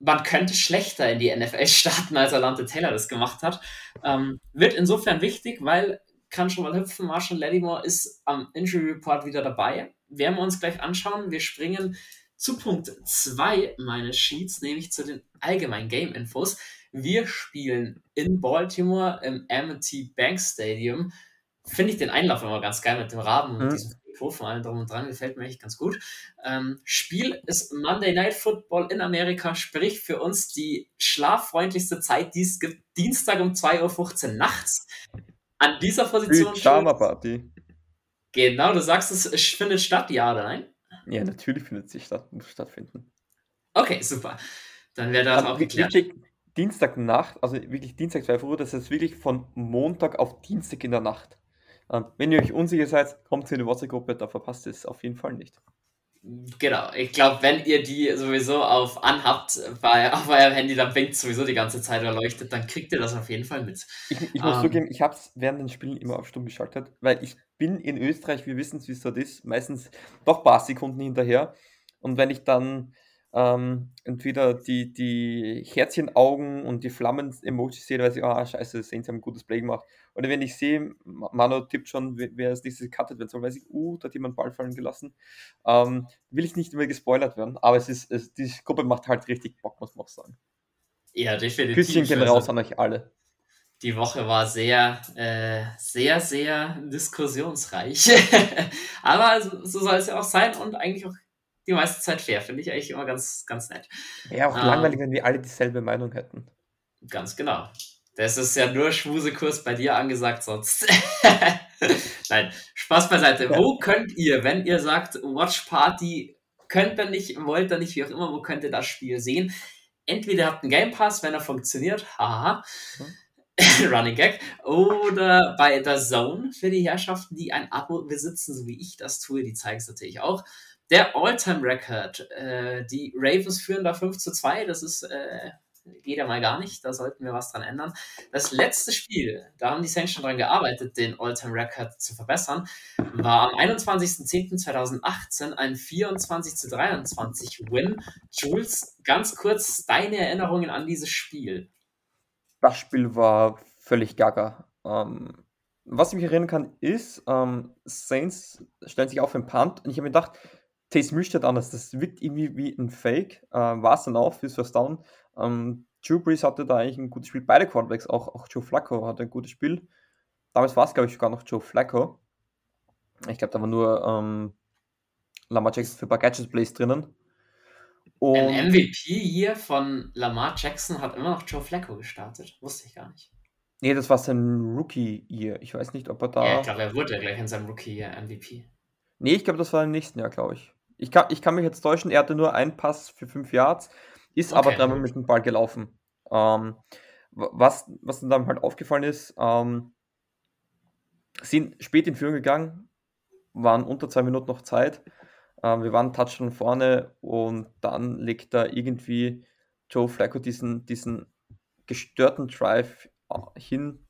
Man könnte schlechter in die NFL starten, als Alante Taylor das gemacht hat. Ähm, wird insofern wichtig, weil kann schon mal hüpfen. Marshall Lattimore ist am Injury Report wieder dabei. Werden wir uns gleich anschauen. Wir springen zu Punkt 2 meines Sheets, nämlich zu den allgemeinen Game Infos. Wir spielen in Baltimore im M&T Bank Stadium. Finde ich den Einlauf immer ganz geil mit dem Raben und mhm. diesem Von allem drum und dran. Gefällt mir echt ganz gut. Ähm, Spiel ist Monday Night Football in Amerika, sprich für uns die schlaffreundlichste Zeit, die es gibt. Dienstag um 2.15 Uhr nachts. An dieser Position. Party. Genau, du sagst, es findet statt, ja oder nein? Ja, natürlich findet sich statt, muss stattfinden. Okay, super. Dann wäre das auch geklärt. Dienstagnacht, also wirklich Dienstag 12 Uhr, das ist wirklich von Montag auf Dienstag in der Nacht. Ähm, wenn ihr euch unsicher seid, kommt in die WhatsApp-Gruppe, da verpasst ihr es auf jeden Fall nicht. Genau, ich glaube, wenn ihr die sowieso auf anhabt bei, auf eurem Handy, dann blinkt sowieso die ganze Zeit erleuchtet, dann kriegt ihr das auf jeden Fall mit. Ich, ich muss ähm. zugeben, ich habe es während den Spielen immer auf Stumm geschaltet, weil ich bin in Österreich, wir wissen es, wie es dort ist, meistens doch ein paar Sekunden hinterher. Und wenn ich dann ähm, entweder die, die Herzchenaugen und die Flammen-Emojis sehe, weil ich, ah, scheiße, Saints haben ein gutes Play gemacht. Oder wenn ich sehe, Mano tippt schon, wer als nächstes cuttet werden soll, weiß ich, uh, da hat jemand Ball fallen gelassen. Ähm, will ich nicht immer gespoilert werden, aber es ist, es, die Gruppe macht halt richtig Bock, muss man auch sagen. Ja, definitiv. Küsschen gehen raus an euch alle. Die Woche war sehr, äh, sehr, sehr diskussionsreich. aber so, so soll es ja auch sein und eigentlich auch die meiste Zeit fair. Finde ich eigentlich immer ganz, ganz nett. Ja, auch ähm, langweilig, wenn wir alle dieselbe Meinung hätten. Ganz genau. Das ist ja nur Schmusekurs bei dir angesagt, sonst. Nein, Spaß beiseite. Ja. Wo könnt ihr, wenn ihr sagt, Watch Party, könnt ihr nicht, wollt ihr nicht, wie auch immer, wo könnt ihr das Spiel sehen? Entweder habt einen Game Pass, wenn er funktioniert, haha. Hm. Running Gag. Oder bei der Zone für die Herrschaften, die ein Abo besitzen, so wie ich das tue, die zeigen es natürlich auch. Der All-Time-Record. Äh, die Ravens führen da 5 zu 2. Das ist, äh, geht ja mal gar nicht. Da sollten wir was dran ändern. Das letzte Spiel, da haben die Saints schon dran gearbeitet, den All-Time-Record zu verbessern, war am 21.10.2018 ein 24 zu 23 Win. Jules, ganz kurz deine Erinnerungen an dieses Spiel. Das Spiel war völlig gaga. Ähm, was ich mich erinnern kann, ist, ähm, Saints stellen sich auf den Punt und ich habe mir gedacht, Taste Müsstadt anders. Das wirkt irgendwie wie ein Fake. Äh, War es dann auch fürs First Down. Ähm, Drew Brees hatte da eigentlich ein gutes Spiel. Beide Quarterbacks, auch, auch Joe Flacco hatte ein gutes Spiel. Damals war es, glaube ich, sogar noch Joe Flacco. Ich glaube, da war nur ähm, Lamar Jackson für ein paar Gadget-Plays drinnen. Und ein MVP hier von Lamar Jackson hat immer noch Joe Flacco gestartet. Wusste ich gar nicht. Nee, das war sein Rookie-Year. Ich weiß nicht, ob er da. Ja, ich glaube, er wurde gleich in seinem Rookie-Year MVP. Nee, ich glaube, das war im nächsten Jahr, glaube ich. Ich kann, ich kann mich jetzt täuschen, er hatte nur einen Pass für fünf Yards, ist okay. aber dreimal mit dem Ball gelaufen. Ähm, was, was dann halt aufgefallen ist, ähm, sind spät in Führung gegangen, waren unter zwei Minuten noch Zeit. Ähm, wir waren Touchdown vorne und dann legt da irgendwie Joe Flacco diesen, diesen gestörten Drive äh, hin.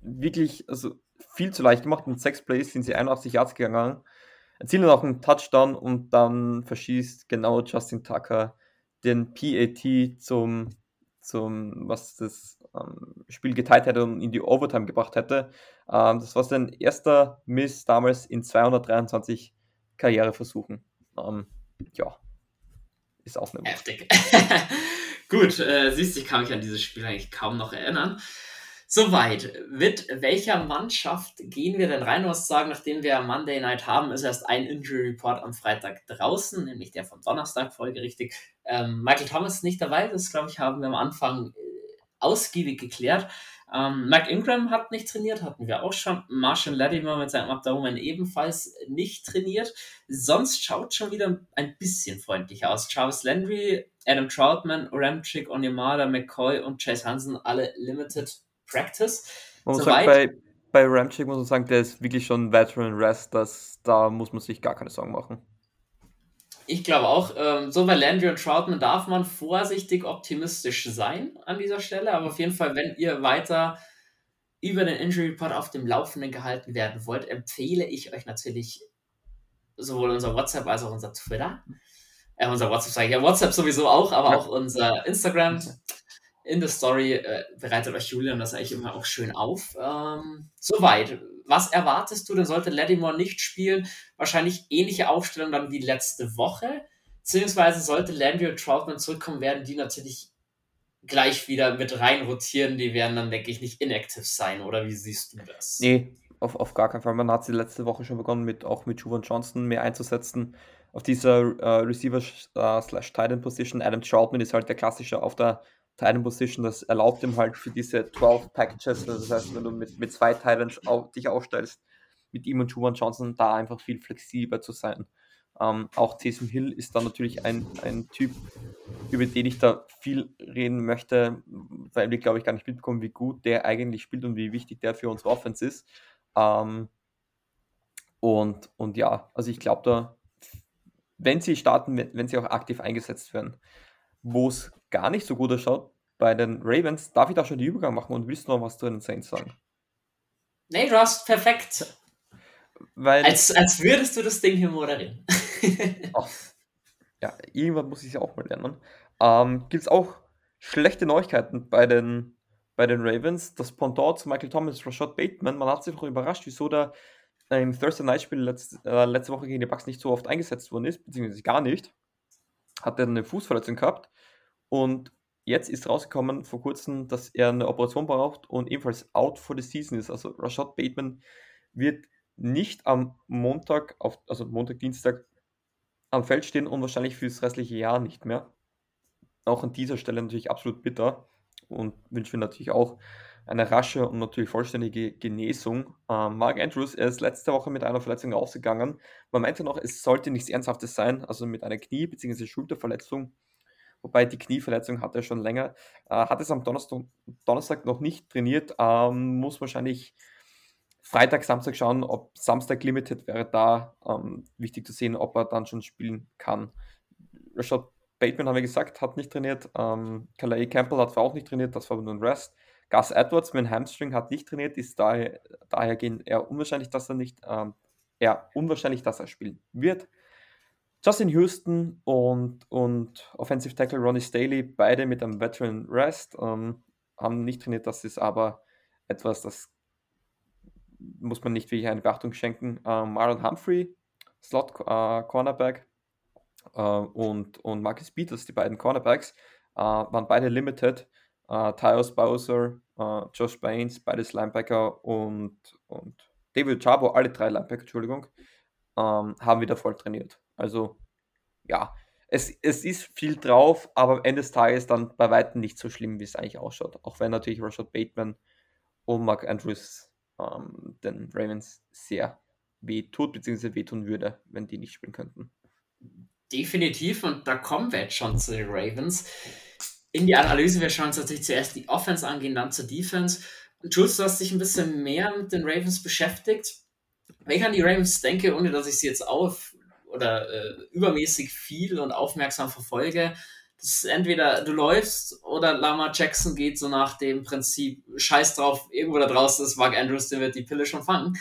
Wirklich, also viel zu leicht gemacht. In sechs Plays sind sie 81 Yards gegangen erzielen auch einen Touchdown und dann verschießt genau Justin Tucker den PAT zum, zum was das ähm, Spiel geteilt hätte und in die Overtime gebracht hätte. Ähm, das war sein erster Miss damals in 223 Karriere versuchen. Ähm, ja, ist auch eine Heftig. Gut, äh, siehst du, ich kann mich an dieses Spiel eigentlich kaum noch erinnern. Soweit. Mit welcher Mannschaft gehen wir denn rein? Du hast sagen, nachdem wir Monday Night haben, ist erst ein Injury Report am Freitag draußen, nämlich der vom Donnerstag folgerichtig. Ähm, Michael Thomas ist nicht dabei, das glaube ich, haben wir am Anfang äh, ausgiebig geklärt. Ähm, Mike Ingram hat nicht trainiert, hatten wir auch schon. Marshall Latimer mit seinem Abdomen ebenfalls nicht trainiert. Sonst schaut schon wieder ein bisschen freundlicher aus. Travis Landry, Adam Troutman, Ramchick, Onyemada, McCoy und Chase Hansen alle Limited Practice. Man muss sagen, bei, bei Ramchick muss man sagen, der ist wirklich schon Veteran Rest, das, da muss man sich gar keine Sorgen machen. Ich glaube auch, ähm, so bei Landry und Troutman darf man vorsichtig optimistisch sein an dieser Stelle, aber auf jeden Fall, wenn ihr weiter über den Injury Report auf dem Laufenden gehalten werden wollt, empfehle ich euch natürlich sowohl unser WhatsApp als auch unser Twitter. Äh, unser WhatsApp sage ich ja, WhatsApp sowieso auch, aber auch unser Instagram. In der Story äh, bereitet euch Julian das eigentlich immer auch schön auf. Ähm, soweit was erwartest du denn? Sollte Lattimore nicht spielen? Wahrscheinlich ähnliche Aufstellung dann wie letzte Woche. Beziehungsweise sollte Landry und Troutman zurückkommen, werden die natürlich gleich wieder mit rein rotieren. Die werden dann, denke ich, nicht inactive sein. Oder wie siehst du das? Nee, auf, auf gar keinen Fall. Man hat sie letzte Woche schon begonnen, mit, auch mit Juvan Johnson mehr einzusetzen. Auf dieser äh, Receiver-Titan-Position. Äh, Adam Troutman ist halt der klassische auf der Titan Position, das erlaubt ihm halt für diese 12 Packages, also das heißt, wenn du mit, mit zwei Titans auf, dich aufstellst, mit ihm und Juwan Johnson, da einfach viel flexibler zu sein. Ähm, auch Taysom Hill ist dann natürlich ein, ein Typ, über den ich da viel reden möchte, weil wir, glaube ich, gar nicht mitbekommen, wie gut der eigentlich spielt und wie wichtig der für unsere Offense ist. Ähm, und, und ja, also ich glaube da, wenn sie starten, wenn sie auch aktiv eingesetzt werden, wo es gar nicht so gut ausschaut bei den Ravens, darf ich da schon die Übergang machen und willst du noch was zu den Saints sagen? Nee, du hast perfekt. Weil, als, als würdest du das Ding hier moderieren. ja, irgendwann muss ich es ja auch mal lernen. Ähm, Gibt es auch schlechte Neuigkeiten bei den, bei den Ravens? Das Pendant zu Michael Thomas, Rashad Bateman, man hat sich doch überrascht, wieso der im Thursday Night Spiel letzte, äh, letzte Woche gegen die Bucks nicht so oft eingesetzt worden ist, beziehungsweise gar nicht. Hat er eine Fußverletzung gehabt und jetzt ist rausgekommen vor kurzem, dass er eine Operation braucht und ebenfalls out for the season ist. Also Rashad Bateman wird nicht am Montag, auf, also Montag, Dienstag am Feld stehen und wahrscheinlich für das restliche Jahr nicht mehr. Auch an dieser Stelle natürlich absolut bitter und wünschen wir natürlich auch eine rasche und natürlich vollständige Genesung. Ähm, Mark Andrews, er ist letzte Woche mit einer Verletzung ausgegangen. Man meinte noch, es sollte nichts Ernsthaftes sein, also mit einer Knie- bzw. Schulterverletzung wobei die Knieverletzung hat er schon länger. Äh, hat es am Donnerstag, Donnerstag noch nicht trainiert, ähm, muss wahrscheinlich Freitag, Samstag schauen, ob Samstag Limited wäre da. Ähm, wichtig zu sehen, ob er dann schon spielen kann. Rashad Bateman, haben wir gesagt, hat nicht trainiert. Ähm, Calais Campbell hat auch nicht trainiert, das war nur ein Rest. Gus Edwards mit Hamstring hat nicht trainiert, ist daher, daher gehen eher unwahrscheinlich, dass er nicht, ähm, eher unwahrscheinlich, dass er spielen wird. Justin Houston und, und Offensive Tackle Ronnie Staley, beide mit einem Veteran Rest, ähm, haben nicht trainiert. Das ist aber etwas, das muss man nicht wirklich eine Beachtung schenken. Ähm, Marlon Humphrey, Slot äh, Cornerback äh, und, und Marcus Peters, die beiden Cornerbacks, äh, waren beide limited. Äh, Tyus Bowser, äh, Josh Baines, beides Linebacker und, und David Chabo, alle drei Linebacker, Entschuldigung, ähm, haben wieder voll trainiert. Also ja, es, es ist viel drauf, aber am Ende des Tages dann bei weitem nicht so schlimm, wie es eigentlich ausschaut. Auch wenn natürlich Rashad Bateman und Mark Andrews ähm, den Ravens sehr weh tut, beziehungsweise wehtun würde, wenn die nicht spielen könnten. Definitiv, und da kommen wir jetzt schon zu den Ravens. In die Analyse, wir schauen uns natürlich zuerst die Offense angehen, dann zur Defense. Jules, du hast dich ein bisschen mehr mit den Ravens beschäftigt. Wenn ich an die Ravens denke, ohne dass ich sie jetzt auf oder äh, übermäßig viel und aufmerksam verfolge, das ist entweder du läufst oder Lama Jackson geht so nach dem Prinzip, scheiß drauf, irgendwo da draußen ist Mark Andrews, der wird die Pille schon fangen.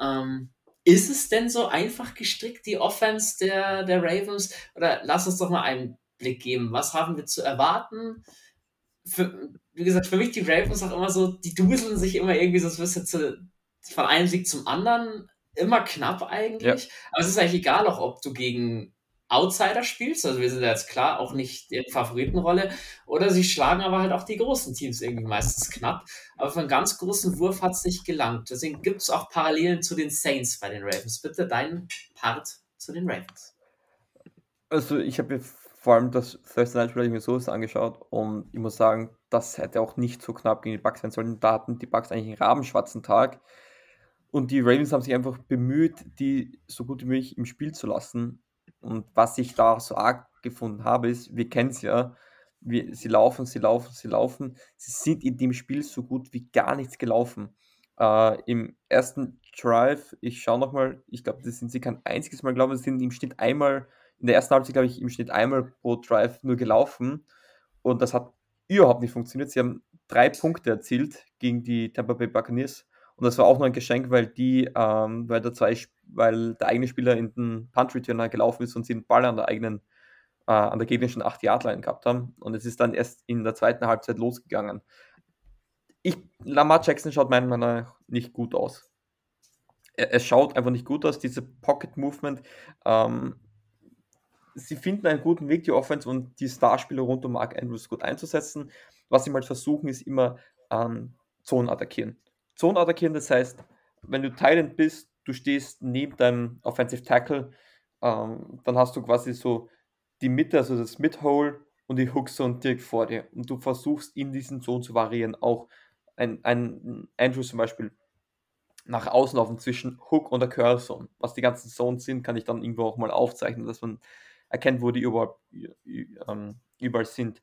Ähm, ist es denn so einfach gestrickt, die Offense der, der Ravens? Oder lass uns doch mal einen Blick geben. Was haben wir zu erwarten? Für, wie gesagt, für mich die Ravens auch immer so, die duseln sich immer irgendwie so ein bisschen zu, von einem Sieg zum anderen immer knapp eigentlich. Ja. Aber es ist eigentlich egal, auch ob du gegen Outsider spielst, also wir sind ja jetzt klar auch nicht in Favoritenrolle, oder sie schlagen aber halt auch die großen Teams irgendwie meistens knapp. Aber für einen ganz großen Wurf hat es nicht gelangt. Deswegen gibt es auch Parallelen zu den Saints bei den Ravens. Bitte dein Part zu den Ravens. Also ich habe mir vor allem das Thursday Night Spiel mir so angeschaut und ich muss sagen, das hätte auch nicht so knapp gegen die Bucks sein sollen. Da hatten die Bucks eigentlich einen rabenschwarzen Tag. Und die Ravens haben sich einfach bemüht, die so gut wie möglich im Spiel zu lassen. Und was ich da so arg gefunden habe, ist, wir kennen es ja, wir, sie laufen, sie laufen, sie laufen. Sie sind in dem Spiel so gut wie gar nichts gelaufen. Äh, Im ersten Drive, ich schaue nochmal, ich glaube, das sind sie kein einziges Mal, glaube ich, sind im Schnitt einmal, in der ersten Halbzeit, glaube ich, im Schnitt einmal pro Drive nur gelaufen. Und das hat überhaupt nicht funktioniert. Sie haben drei Punkte erzielt gegen die Tampa Bay Buccaneers und das war auch noch ein Geschenk, weil die, ähm, weil der zwei, weil der eigene Spieler in den Punt Returner gelaufen ist und sie den Ball an der eigenen, äh, an der gegnerischen 8 Yard Line gehabt haben. Und es ist dann erst in der zweiten Halbzeit losgegangen. Ich, Lamar Jackson schaut meiner Meinung nach nicht gut aus. Er, es schaut einfach nicht gut aus, diese Pocket Movement. Ähm, sie finden einen guten Weg, die Offense und die Starspieler rund um Mark Andrews gut einzusetzen. Was sie mal versuchen, ist immer ähm, Zonen attackieren. Zone attackieren, das heißt, wenn du Thailand bist, du stehst neben deinem Offensive Tackle, ähm, dann hast du quasi so die Mitte, also das Mid-Hole und die Hookzone direkt vor dir. Und du versuchst in diesen Zonen zu variieren. Auch ein, ein Andrew zum Beispiel nach außen laufen zwischen Hook und der Curl Zone. Was die ganzen Zones sind, kann ich dann irgendwo auch mal aufzeichnen, dass man erkennt, wo die überall, ähm, überall sind.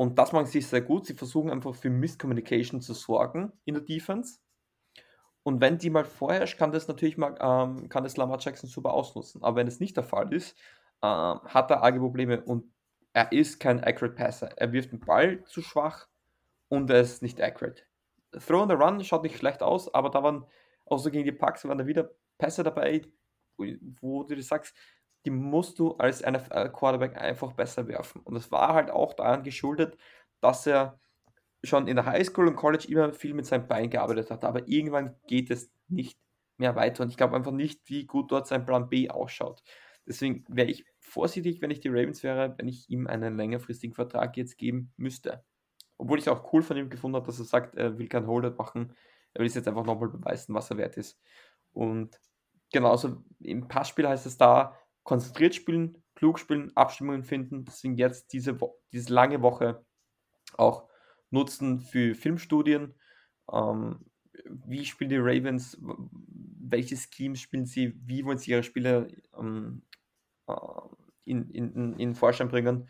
Und das machen sie sehr gut. Sie versuchen einfach für Misscommunication zu sorgen in der Defense. Und wenn die mal vorherrscht, kann das natürlich mal, ähm, kann das Lamar Jackson super ausnutzen. Aber wenn es nicht der Fall ist, ähm, hat er arge Probleme und er ist kein accurate Passer. Er wirft den Ball zu schwach und er ist nicht accurate. Throw on the Run schaut nicht schlecht aus, aber da waren so gegen die Pucks waren da wieder Pässe dabei, wo du dir sagst, die musst du als NFL-Quarterback einfach besser werfen. Und es war halt auch daran geschuldet, dass er schon in der Highschool und College immer viel mit seinem Bein gearbeitet hat, aber irgendwann geht es nicht mehr weiter und ich glaube einfach nicht, wie gut dort sein Plan B ausschaut. Deswegen wäre ich vorsichtig, wenn ich die Ravens wäre, wenn ich ihm einen längerfristigen Vertrag jetzt geben müsste. Obwohl ich es auch cool von ihm gefunden habe, dass er sagt, er will kein Holder machen. Er will es jetzt einfach nochmal beweisen, was er wert ist. Und genauso im Passspiel heißt es da, konzentriert spielen, klug spielen, Abstimmungen finden. Deswegen jetzt diese, diese lange Woche auch nutzen für Filmstudien. Ähm, wie spielen die Ravens? Welche Schemes spielen sie? Wie wollen sie ihre Spiele ähm, äh, in, in, in Vorschein bringen?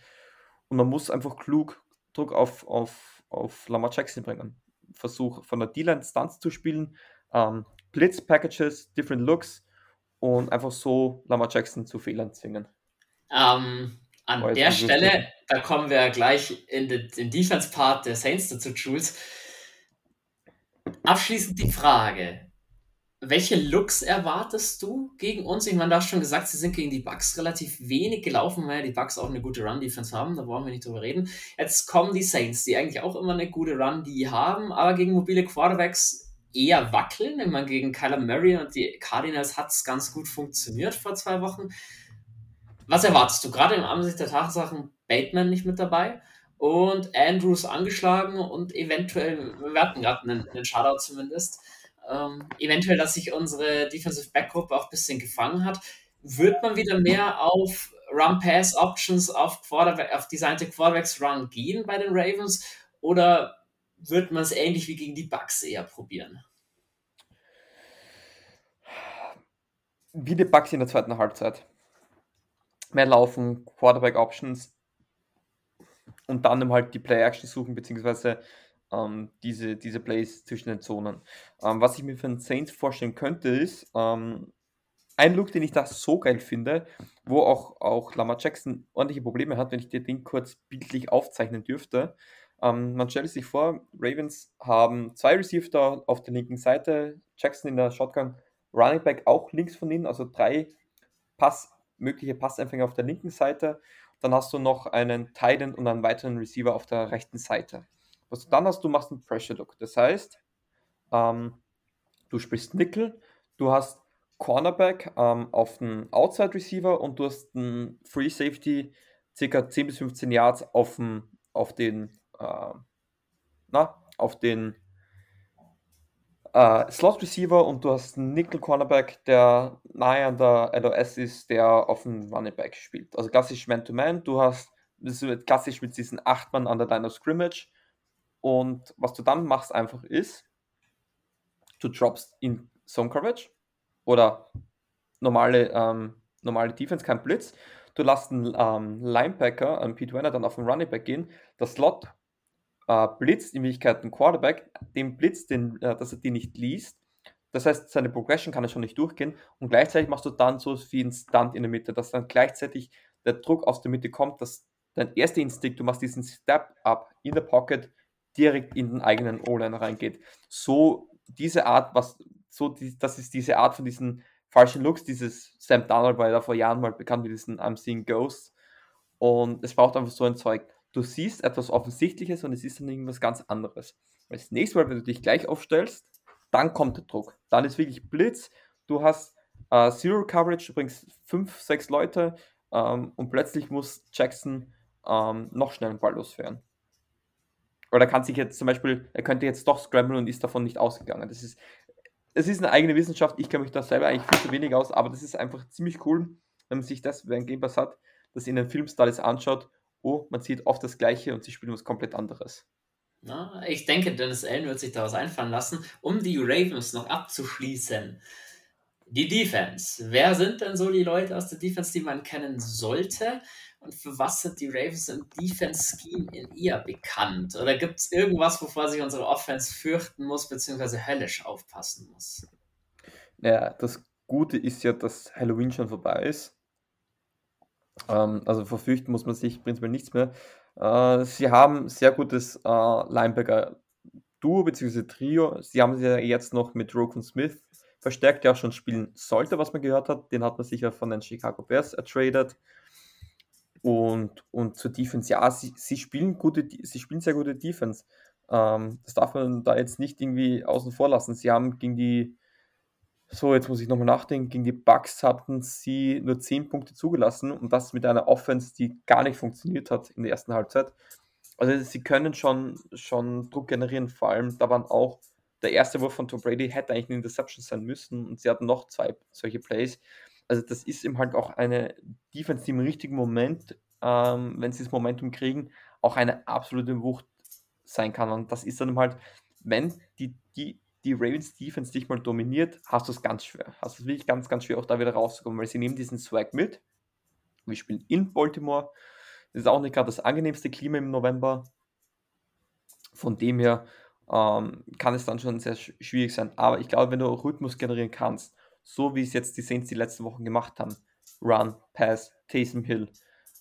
Und man muss einfach klug Druck auf, auf, auf Lamar Jackson bringen. Versuch von der D-Line Stunts zu spielen, ähm, Blitz Packages, Different Looks und einfach so Lamar Jackson zu Fehlern zwingen. Ähm, an Weiß der Stelle, da kommen wir gleich in den, Defense-Part der Saints dazu, Jules. Abschließend die Frage: Welche Looks erwartest du gegen uns? Ich meine, du hast schon gesagt, sie sind gegen die Bucks relativ wenig gelaufen, weil die Bucks auch eine gute Run-Defense haben, da brauchen wir nicht drüber reden. Jetzt kommen die Saints, die eigentlich auch immer eine gute Run, die haben, aber gegen mobile Quarterbacks eher wackeln. Ich meine, gegen Kyler Murray und die Cardinals hat es ganz gut funktioniert vor zwei Wochen. Was erwartest du? Gerade im Ansicht der Tatsachen, Bateman nicht mit dabei und Andrews angeschlagen und eventuell, wir hatten gerade einen, einen Shoutout zumindest, ähm, eventuell, dass sich unsere Defensive Backgruppe auch ein bisschen gefangen hat. Wird man wieder mehr auf Run-Pass-Options auf, Quarterback, auf designte Quarterbacks-Run gehen bei den Ravens oder wird man es ähnlich wie gegen die Bucks eher probieren? Wie die Bucks in der zweiten Halbzeit mehr laufen, Quarterback Options und dann halt die Play-Action suchen, beziehungsweise ähm, diese, diese Plays zwischen den Zonen. Ähm, was ich mir für einen Saints vorstellen könnte, ist ähm, ein Look, den ich da so geil finde, wo auch, auch Lamar Jackson ordentliche Probleme hat, wenn ich dir den kurz bildlich aufzeichnen dürfte. Ähm, man stellt sich vor, Ravens haben zwei Receiver auf der linken Seite, Jackson in der Shotgun, Running Back auch links von ihnen, also drei Pass mögliche Passempfänger auf der linken Seite. Dann hast du noch einen Tight End und einen weiteren Receiver auf der rechten Seite. Was du dann hast, du machst einen Pressure Look. Das heißt, ähm, du spielst Nickel, du hast Cornerback ähm, auf den Outside Receiver und du hast einen Free Safety circa 10 bis 15 Yards auf den, auf den, äh, na, auf den äh, Slot Receiver und du hast einen Nickel Cornerback, der nahe an der LOS ist, der auf dem Running Back spielt. Also klassisch Man-to-Man. Du hast das ist klassisch mit diesen acht Mann an der Line of Scrimmage. Und was du dann machst einfach ist, du droppst in Zone Coverage oder normale, ähm, normale Defense, kein Blitz. Du lässt einen ähm, Linebacker, einen Pete Werner, dann auf den Running Back gehen. Der Slot äh, blitzt in Wirklichkeit einen Quarterback, den Blitz, den, äh, dass er den nicht liest. Das heißt, seine Progression kann er schon nicht durchgehen. Und gleichzeitig machst du dann so wie ein Stunt in der Mitte, dass dann gleichzeitig der Druck aus der Mitte kommt, dass dein erster Instinkt, du machst diesen Step-Up in der Pocket direkt in den eigenen O-Line reingeht. So diese Art, was so, die, das ist diese Art von diesen falschen Looks, dieses Sam Donald war ja vor Jahren mal bekannt mit diesen I'm Seeing Ghosts und es braucht einfach so ein Zeug. Du siehst etwas Offensichtliches und es ist dann irgendwas ganz anderes. Das nächste Mal, wenn du dich gleich aufstellst, dann kommt der Druck. Dann ist wirklich Blitz. Du hast äh, Zero Coverage, du bringst fünf, sechs Leute ähm, und plötzlich muss Jackson ähm, noch schnell einen Ball losführen. Oder kann sich jetzt zum Beispiel, er könnte jetzt doch scramblen und ist davon nicht ausgegangen. Das ist, es ist eine eigene Wissenschaft. Ich kenne mich da selber eigentlich viel zu wenig aus, aber das ist einfach ziemlich cool, wenn man sich das, wenn Game Pass hat, das in den Filmstars anschaut. Oh, man sieht oft das Gleiche und sie spielen was komplett anderes. Na, ich denke, Dennis Allen wird sich da was einfallen lassen, um die Ravens noch abzuschließen. Die Defense. Wer sind denn so die Leute aus der Defense, die man kennen sollte? Und für was sind die Ravens im Defense-Scheme in ihr bekannt? Oder gibt es irgendwas, wovor sich unsere Offense fürchten muss, beziehungsweise höllisch aufpassen muss? Ja, das Gute ist ja, dass Halloween schon vorbei ist. Ähm, also verfürchten muss man sich prinzipiell nichts mehr. Äh, sie haben sehr gutes äh, Linebacker-Duo bzw. Trio. Sie haben sie ja jetzt noch mit Roken Smith verstärkt, der auch schon spielen sollte, was man gehört hat. Den hat man sicher von den Chicago Bears ertradet. Und, und zur Defense, ja, sie, sie spielen gute, sie spielen sehr gute Defense. Ähm, das darf man da jetzt nicht irgendwie außen vor lassen. Sie haben gegen die, so jetzt muss ich nochmal nachdenken, gegen die Bucks hatten sie nur 10 Punkte zugelassen und das mit einer Offense, die gar nicht funktioniert hat in der ersten Halbzeit. Also sie können schon, schon Druck generieren, vor allem da waren auch der erste Wurf von Tom Brady hätte eigentlich eine Interception sein müssen und sie hatten noch zwei solche Plays. Also das ist eben halt auch eine Defense, die im richtigen Moment, ähm, wenn sie das Momentum kriegen, auch eine absolute Wucht sein kann. Und das ist dann halt, wenn die, die, die Ravens Defense dich mal dominiert, hast du es ganz schwer. Hast du es wirklich ganz, ganz schwer, auch da wieder rauszukommen, weil sie nehmen diesen Swag mit. Wir spielen in Baltimore. Das ist auch nicht gerade das angenehmste Klima im November. Von dem her ähm, kann es dann schon sehr schwierig sein. Aber ich glaube, wenn du Rhythmus generieren kannst, so wie es jetzt die Saints die letzten Wochen gemacht haben. Run, Pass, Taysom Hill.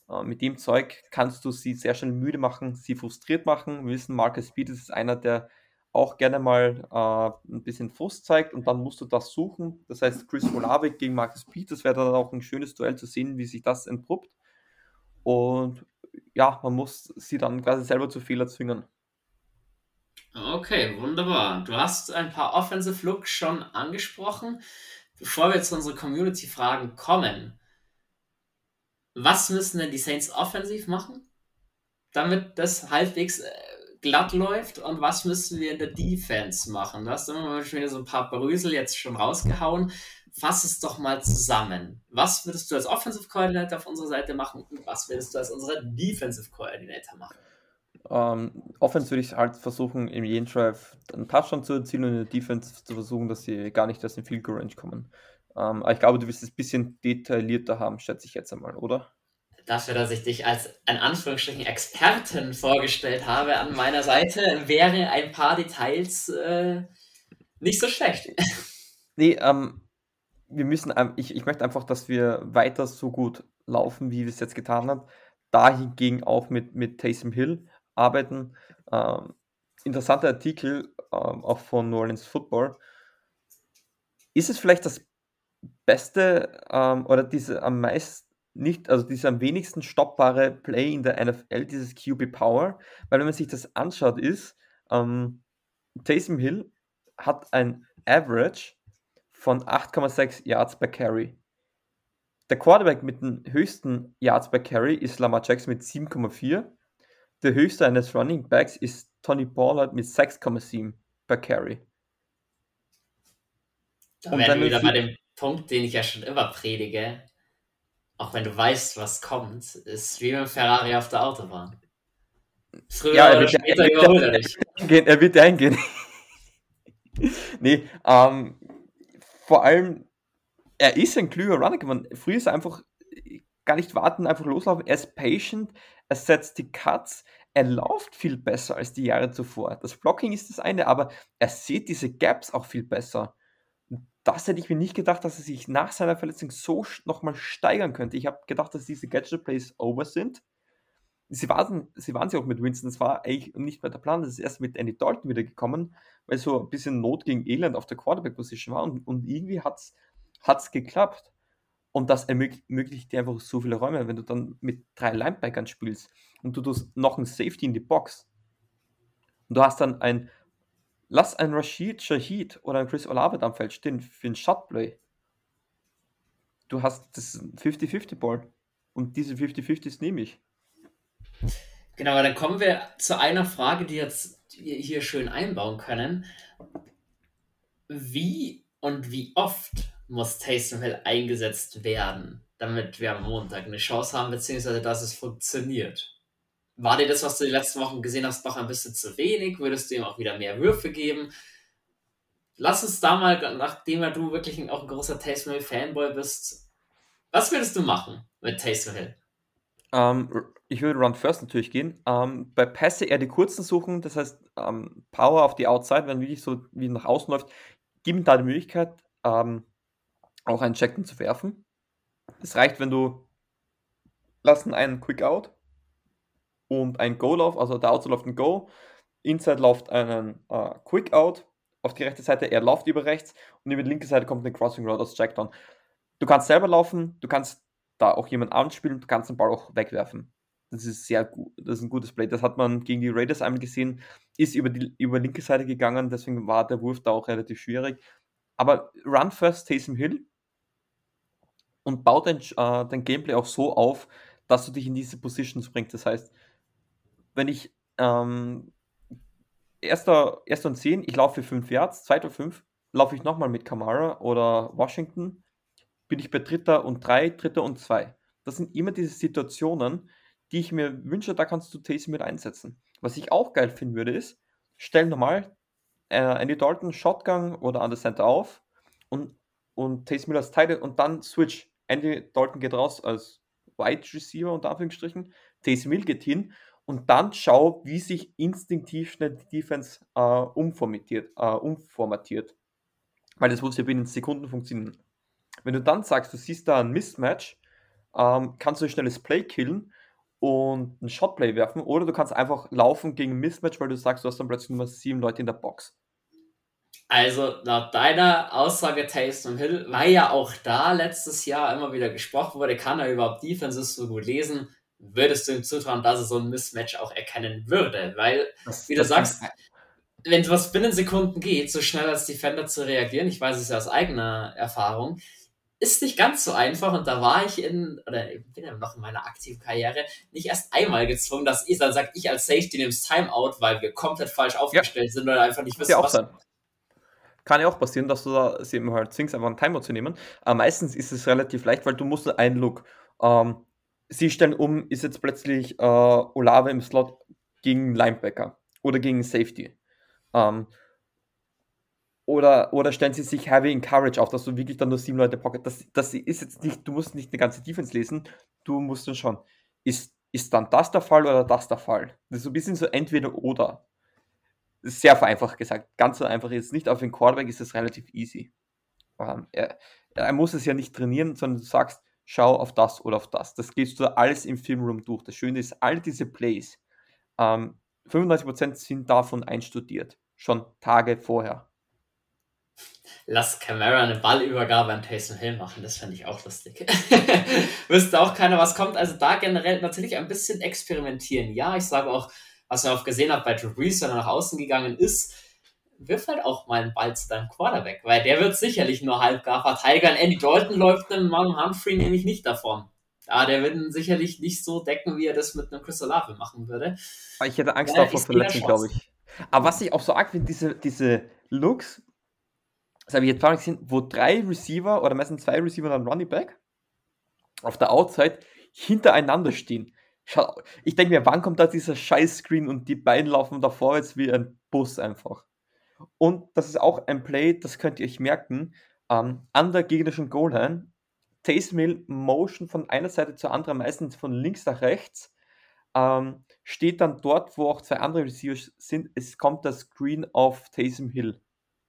Äh, mit dem Zeug kannst du sie sehr schnell müde machen, sie frustriert machen. Wir wissen, Marcus Peters ist einer, der auch gerne mal äh, ein bisschen Frust zeigt und dann musst du das suchen. Das heißt, Chris Olave gegen Marcus Peters wäre dann auch ein schönes Duell zu sehen, wie sich das entpuppt. Und ja, man muss sie dann quasi selber zu Fehler zwingen. Okay, wunderbar. Du hast ein paar Offensive Looks schon angesprochen. Bevor wir zu unseren Community-Fragen kommen, was müssen denn die Saints offensiv machen, damit das halbwegs äh, glatt läuft und was müssen wir in der Defense machen? Du hast immer schon wieder so ein paar Brösel jetzt schon rausgehauen. Fass es doch mal zusammen. Was würdest du als Offensive Coordinator auf unserer Seite machen und was würdest du als unser Defensive Coordinator machen? Ähm, Offense würde ich halt versuchen, im jeden Drive einen Touchdown zu erzielen und in der Defense zu versuchen, dass sie gar nicht aus dem Field Range kommen. Ähm, aber ich glaube, du wirst es ein bisschen detaillierter haben, schätze ich jetzt einmal, oder? Dafür, dass ich dich als in Anführungsstrichen Experten vorgestellt habe an meiner Seite, wäre ein paar Details äh, nicht so schlecht. Nee, ähm, wir müssen, ich, ich möchte einfach, dass wir weiter so gut laufen, wie wir es jetzt getan haben. Dahingegen auch mit, mit Taysom Hill arbeiten. Ähm, interessanter Artikel, ähm, auch von New Orleans Football. Ist es vielleicht das beste ähm, oder diese am meisten nicht, also diese am wenigsten stoppbare Play in der NFL, dieses QB Power, weil wenn man sich das anschaut, ist, ähm, Taysom Hill hat ein Average von 8,6 Yards per Carry. Der Quarterback mit den höchsten Yards per Carry ist Lamar Jackson mit 7,4. Der höchste eines Running Backs ist Tony Pollard mit 6,7 per Carry. Da wären wir wieder bei dem Punkt, den ich ja schon immer predige. Auch wenn du weißt, was kommt, ist wie mit Ferrari auf der Autobahn. Früher ja, oder später er überholt er dich. Er wird eingehen. nee, ähm, vor allem, er ist ein klüger Runner geworden. Früher ist er einfach gar nicht warten, einfach loslaufen. Er ist patient, er setzt die Cuts, er läuft viel besser als die Jahre zuvor. Das Blocking ist das eine, aber er sieht diese Gaps auch viel besser. Das hätte ich mir nicht gedacht, dass er sich nach seiner Verletzung so nochmal steigern könnte. Ich habe gedacht, dass diese Gadget Plays over sind. Sie waren, sie waren sie auch mit Winston. Das war eigentlich nicht mehr der Plan. Das ist erst mit Andy Dalton wieder gekommen, weil so ein bisschen Not gegen Elend auf der Quarterback-Position war. Und, und irgendwie hat es geklappt. Und das ermöglicht dir einfach so viele Räume, wenn du dann mit drei Linebackern spielst und du tust noch einen Safety in die Box. Und du hast dann ein, lass ein Rashid Shahid oder ein Chris Olave am Feld stehen für ein Shotplay. Du hast das 50-50-Ball. Und diese 50-50s nehme ich. Genau, dann kommen wir zu einer Frage, die jetzt hier schön einbauen können. Wie und wie oft muss Taysom Hill eingesetzt werden, damit wir am Montag eine Chance haben, beziehungsweise dass es funktioniert? War dir das, was du die letzten Wochen gesehen hast, doch ein bisschen zu wenig? Würdest du ihm auch wieder mehr Würfe geben? Lass uns da mal, nachdem du wirklich auch ein großer Taysom Hill Fanboy bist, was würdest du machen mit Taysom Hill? Ähm, ich würde Run First natürlich gehen. Ähm, bei Pässe eher die kurzen suchen, das heißt ähm, Power auf die Outside, wenn wirklich so wie nach außen läuft, geben da die Möglichkeit, ähm, auch einen Checkdown zu werfen. Es reicht, wenn du lassen einen Quick Out und ein Go-Lauf, also der Outside läuft ein Go, Inside läuft einen äh, Quick Out auf die rechte Seite, er läuft über rechts und über die linke Seite kommt ein Crossing Road aus Checkdown. Du kannst selber laufen, du kannst da auch jemand anspielen, du kannst den Ball auch wegwerfen. Das ist sehr gut, das ist ein gutes Play. Das hat man gegen die Raiders einmal gesehen, ist über die über linke Seite gegangen, deswegen war der Wurf da auch relativ schwierig. Aber run first Taysom Hill und baut dein, äh, dein Gameplay auch so auf, dass du dich in diese Positions bringst. Das heißt, wenn ich ähm, erster, erster und 10, ich laufe für 5 Yards, zweiter 5, laufe ich nochmal mit Kamara oder Washington, bin ich bei dritter und 3, dritter und 2. Das sind immer diese Situationen, die ich mir wünsche, da kannst du Taysom mit einsetzen. Was ich auch geil finden würde, ist, stell normal äh, Andy Dalton Shotgun oder an der Center auf und, und Taysom als Teil und dann switch. Andy Dalton geht raus als Wide Receiver unter Anführungsstrichen, Taysom Hill geht hin und dann schau, wie sich instinktiv schnell die Defense äh, umformatiert, äh, umformatiert. Weil das muss ja binnen Sekunden funktionieren. Wenn du dann sagst, du siehst da ein Mismatch, ähm, kannst du ein schnelles Play killen und ein Shotplay werfen oder du kannst einfach laufen gegen ein Mismatch, weil du sagst, du hast dann plötzlich nur sieben Leute in der Box. Also laut deiner Aussage Taysom Hill, weil ja auch da letztes Jahr immer wieder gesprochen wurde, kann er überhaupt Defenses so gut lesen, würdest du ihm zutrauen, dass er so ein Mismatch auch erkennen würde? Weil, das, wie du sagst, wenn es was binnen Sekunden geht, so schnell als Defender zu reagieren, ich weiß es ja aus eigener Erfahrung, ist nicht ganz so einfach und da war ich in, oder ich bin ja noch in meiner aktiven Karriere, nicht erst einmal gezwungen, dass ich dann sage, ich als Safety nehme das Timeout, weil wir komplett falsch aufgestellt ja. sind oder einfach nicht wissen, ja was. Sein. Kann ja auch passieren, dass du da sie eben halt zwingst, einfach ein Timeout zu nehmen. Aber meistens ist es relativ leicht, weil du musst einen Look. Ähm, sie stellen um, ist jetzt plötzlich äh, Olave im Slot gegen Linebacker oder gegen Safety. Ähm, oder, oder stellen sie sich Heavy in Courage auf, dass du wirklich dann nur sieben Leute pocket. Das, das ist jetzt nicht, du musst nicht eine ganze Defense lesen, du musst dann schauen, ist, ist dann das der Fall oder das der Fall? Das ist so ein bisschen so entweder oder. Sehr vereinfacht gesagt. Ganz so einfach ist es nicht. Auf den Quarterback ist es relativ easy. Ähm, er, er, muss es ja nicht trainieren, sondern du sagst, schau auf das oder auf das. Das gehst du alles im Filmroom durch. Das Schöne ist, all diese Plays, ähm, 95% sind davon einstudiert. Schon Tage vorher lass Camara eine Ballübergabe an Taysom Hill machen. Das fände ich auch lustig. Wüsste auch keiner, was kommt. Also da generell natürlich ein bisschen experimentieren. Ja, ich sage auch, was man auch gesehen hat bei Drew Brees, wenn er nach außen gegangen ist, wirf halt auch mal einen Ball zu deinem Quarterback, weil der wird sicherlich nur halbgar verteidigern. Andy Dalton läuft einem Marlon Humphrey nämlich nicht davon. Ja, der wird ihn sicherlich nicht so decken, wie er das mit einem Chris Olave machen würde. Ich hätte Angst ja, davor verletzen, glaube ich. Aber was ich auch so arg finde, diese, diese Looks, das habe ich jetzt nicht gesehen, wo drei Receiver oder meistens zwei Receiver dann Running Back auf der Outside hintereinander stehen. Ich denke mir, wann kommt da dieser Scheiß-Screen und die beiden laufen da vorwärts wie ein Bus einfach. Und das ist auch ein Play, das könnt ihr euch merken, ähm, an der gegnerischen Goal-Line. Taysom Hill Motion von einer Seite zur anderen, meistens von links nach rechts, ähm, steht dann dort, wo auch zwei andere Receivers sind. Es kommt das Screen auf Taysom Hill.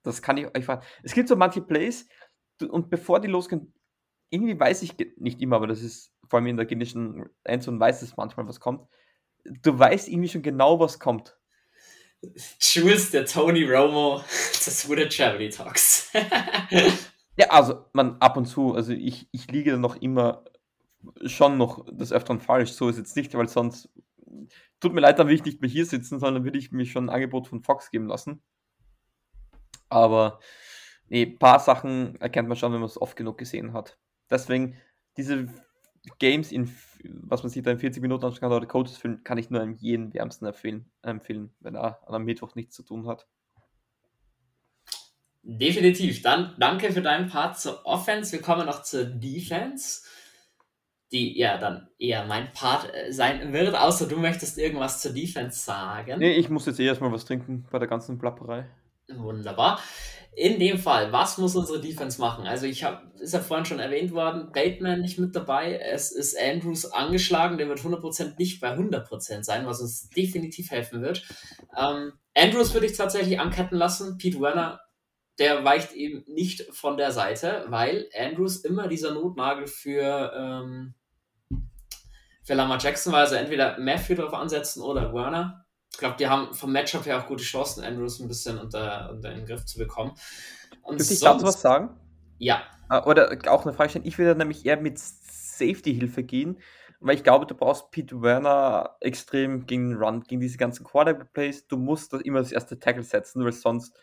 Das kann ich euch fragen. Es gibt so manche Plays und bevor die losgehen, irgendwie weiß ich nicht immer, aber das ist vor allem in der genischen Endzone weiß es manchmal, was kommt. Du weißt irgendwie schon genau, was kommt. Jules, der Tony Romo des Wooded Travel Talks. ja, also man ab und zu, also ich, ich liege noch immer schon noch des Öfteren falsch. So ist jetzt nicht, weil sonst tut mir leid, dann will ich nicht mehr hier sitzen, sondern würde ich mir schon ein Angebot von Fox geben lassen. Aber nee, ein paar Sachen erkennt man schon, wenn man es oft genug gesehen hat. Deswegen, diese Games, in, was man sich da in 40 Minuten anschauen kann, oder Coaches filmen, kann ich nur einem jeden wärmsten empfehlen, empfehlen, wenn er an einem Mittwoch nichts zu tun hat. Definitiv. Dann danke für deinen Part zur Offense. Wir kommen noch zur Defense, die ja dann eher mein Part äh, sein wird, außer du möchtest irgendwas zur Defense sagen. Nee, ich muss jetzt eh erstmal was trinken bei der ganzen Plapperei. Wunderbar. In dem Fall, was muss unsere Defense machen? Also ich habe, ist ja vorhin schon erwähnt worden, Bateman nicht mit dabei. Es ist Andrews angeschlagen, der wird 100% nicht bei 100% sein, was uns definitiv helfen wird. Ähm, Andrews würde ich tatsächlich anketten lassen. Pete Werner, der weicht eben nicht von der Seite, weil Andrews immer dieser Notnagel für, ähm, für Lamar Jackson war. Also entweder Matthew drauf ansetzen oder Werner ich glaube, die haben vom Matchup her auch gute Chancen, Andrews ein bisschen unter, unter den Griff zu bekommen. Und Dürfte ich dazu was sagen? Ja. Ah, oder auch eine Frage stellen. Ich würde nämlich eher mit Safety-Hilfe gehen, weil ich glaube, du brauchst Pete Werner extrem gegen den Run, gegen diese ganzen Quarterback-Plays. Du musst das immer das erste Tackle setzen, weil sonst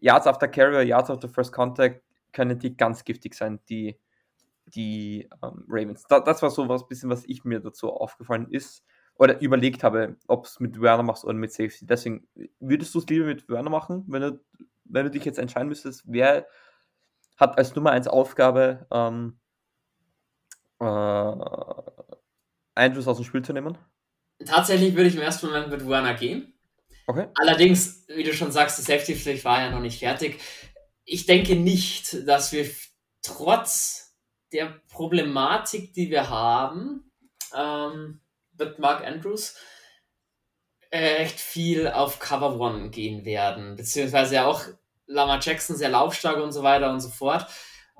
Yards after Carrier, Yards after First Contact können die ganz giftig sein, die, die ähm, Ravens. Da, das war so was bisschen, was ich mir dazu aufgefallen ist oder überlegt habe, ob es mit Werner machst oder mit Safety. Deswegen würdest du es lieber mit Werner machen, wenn du, wenn du dich jetzt entscheiden müsstest, wer hat als Nummer 1 Aufgabe, ähm, äh, Andrews aus dem Spiel zu nehmen? Tatsächlich würde ich im ersten Moment mit Werner gehen. Okay. Allerdings, wie du schon sagst, die Safety-Pflicht war ja noch nicht fertig. Ich denke nicht, dass wir trotz der Problematik, die wir haben, ähm, mit Mark Andrews äh, recht viel auf Cover One gehen werden, beziehungsweise ja auch Lama Jackson sehr laufstark und so weiter und so fort.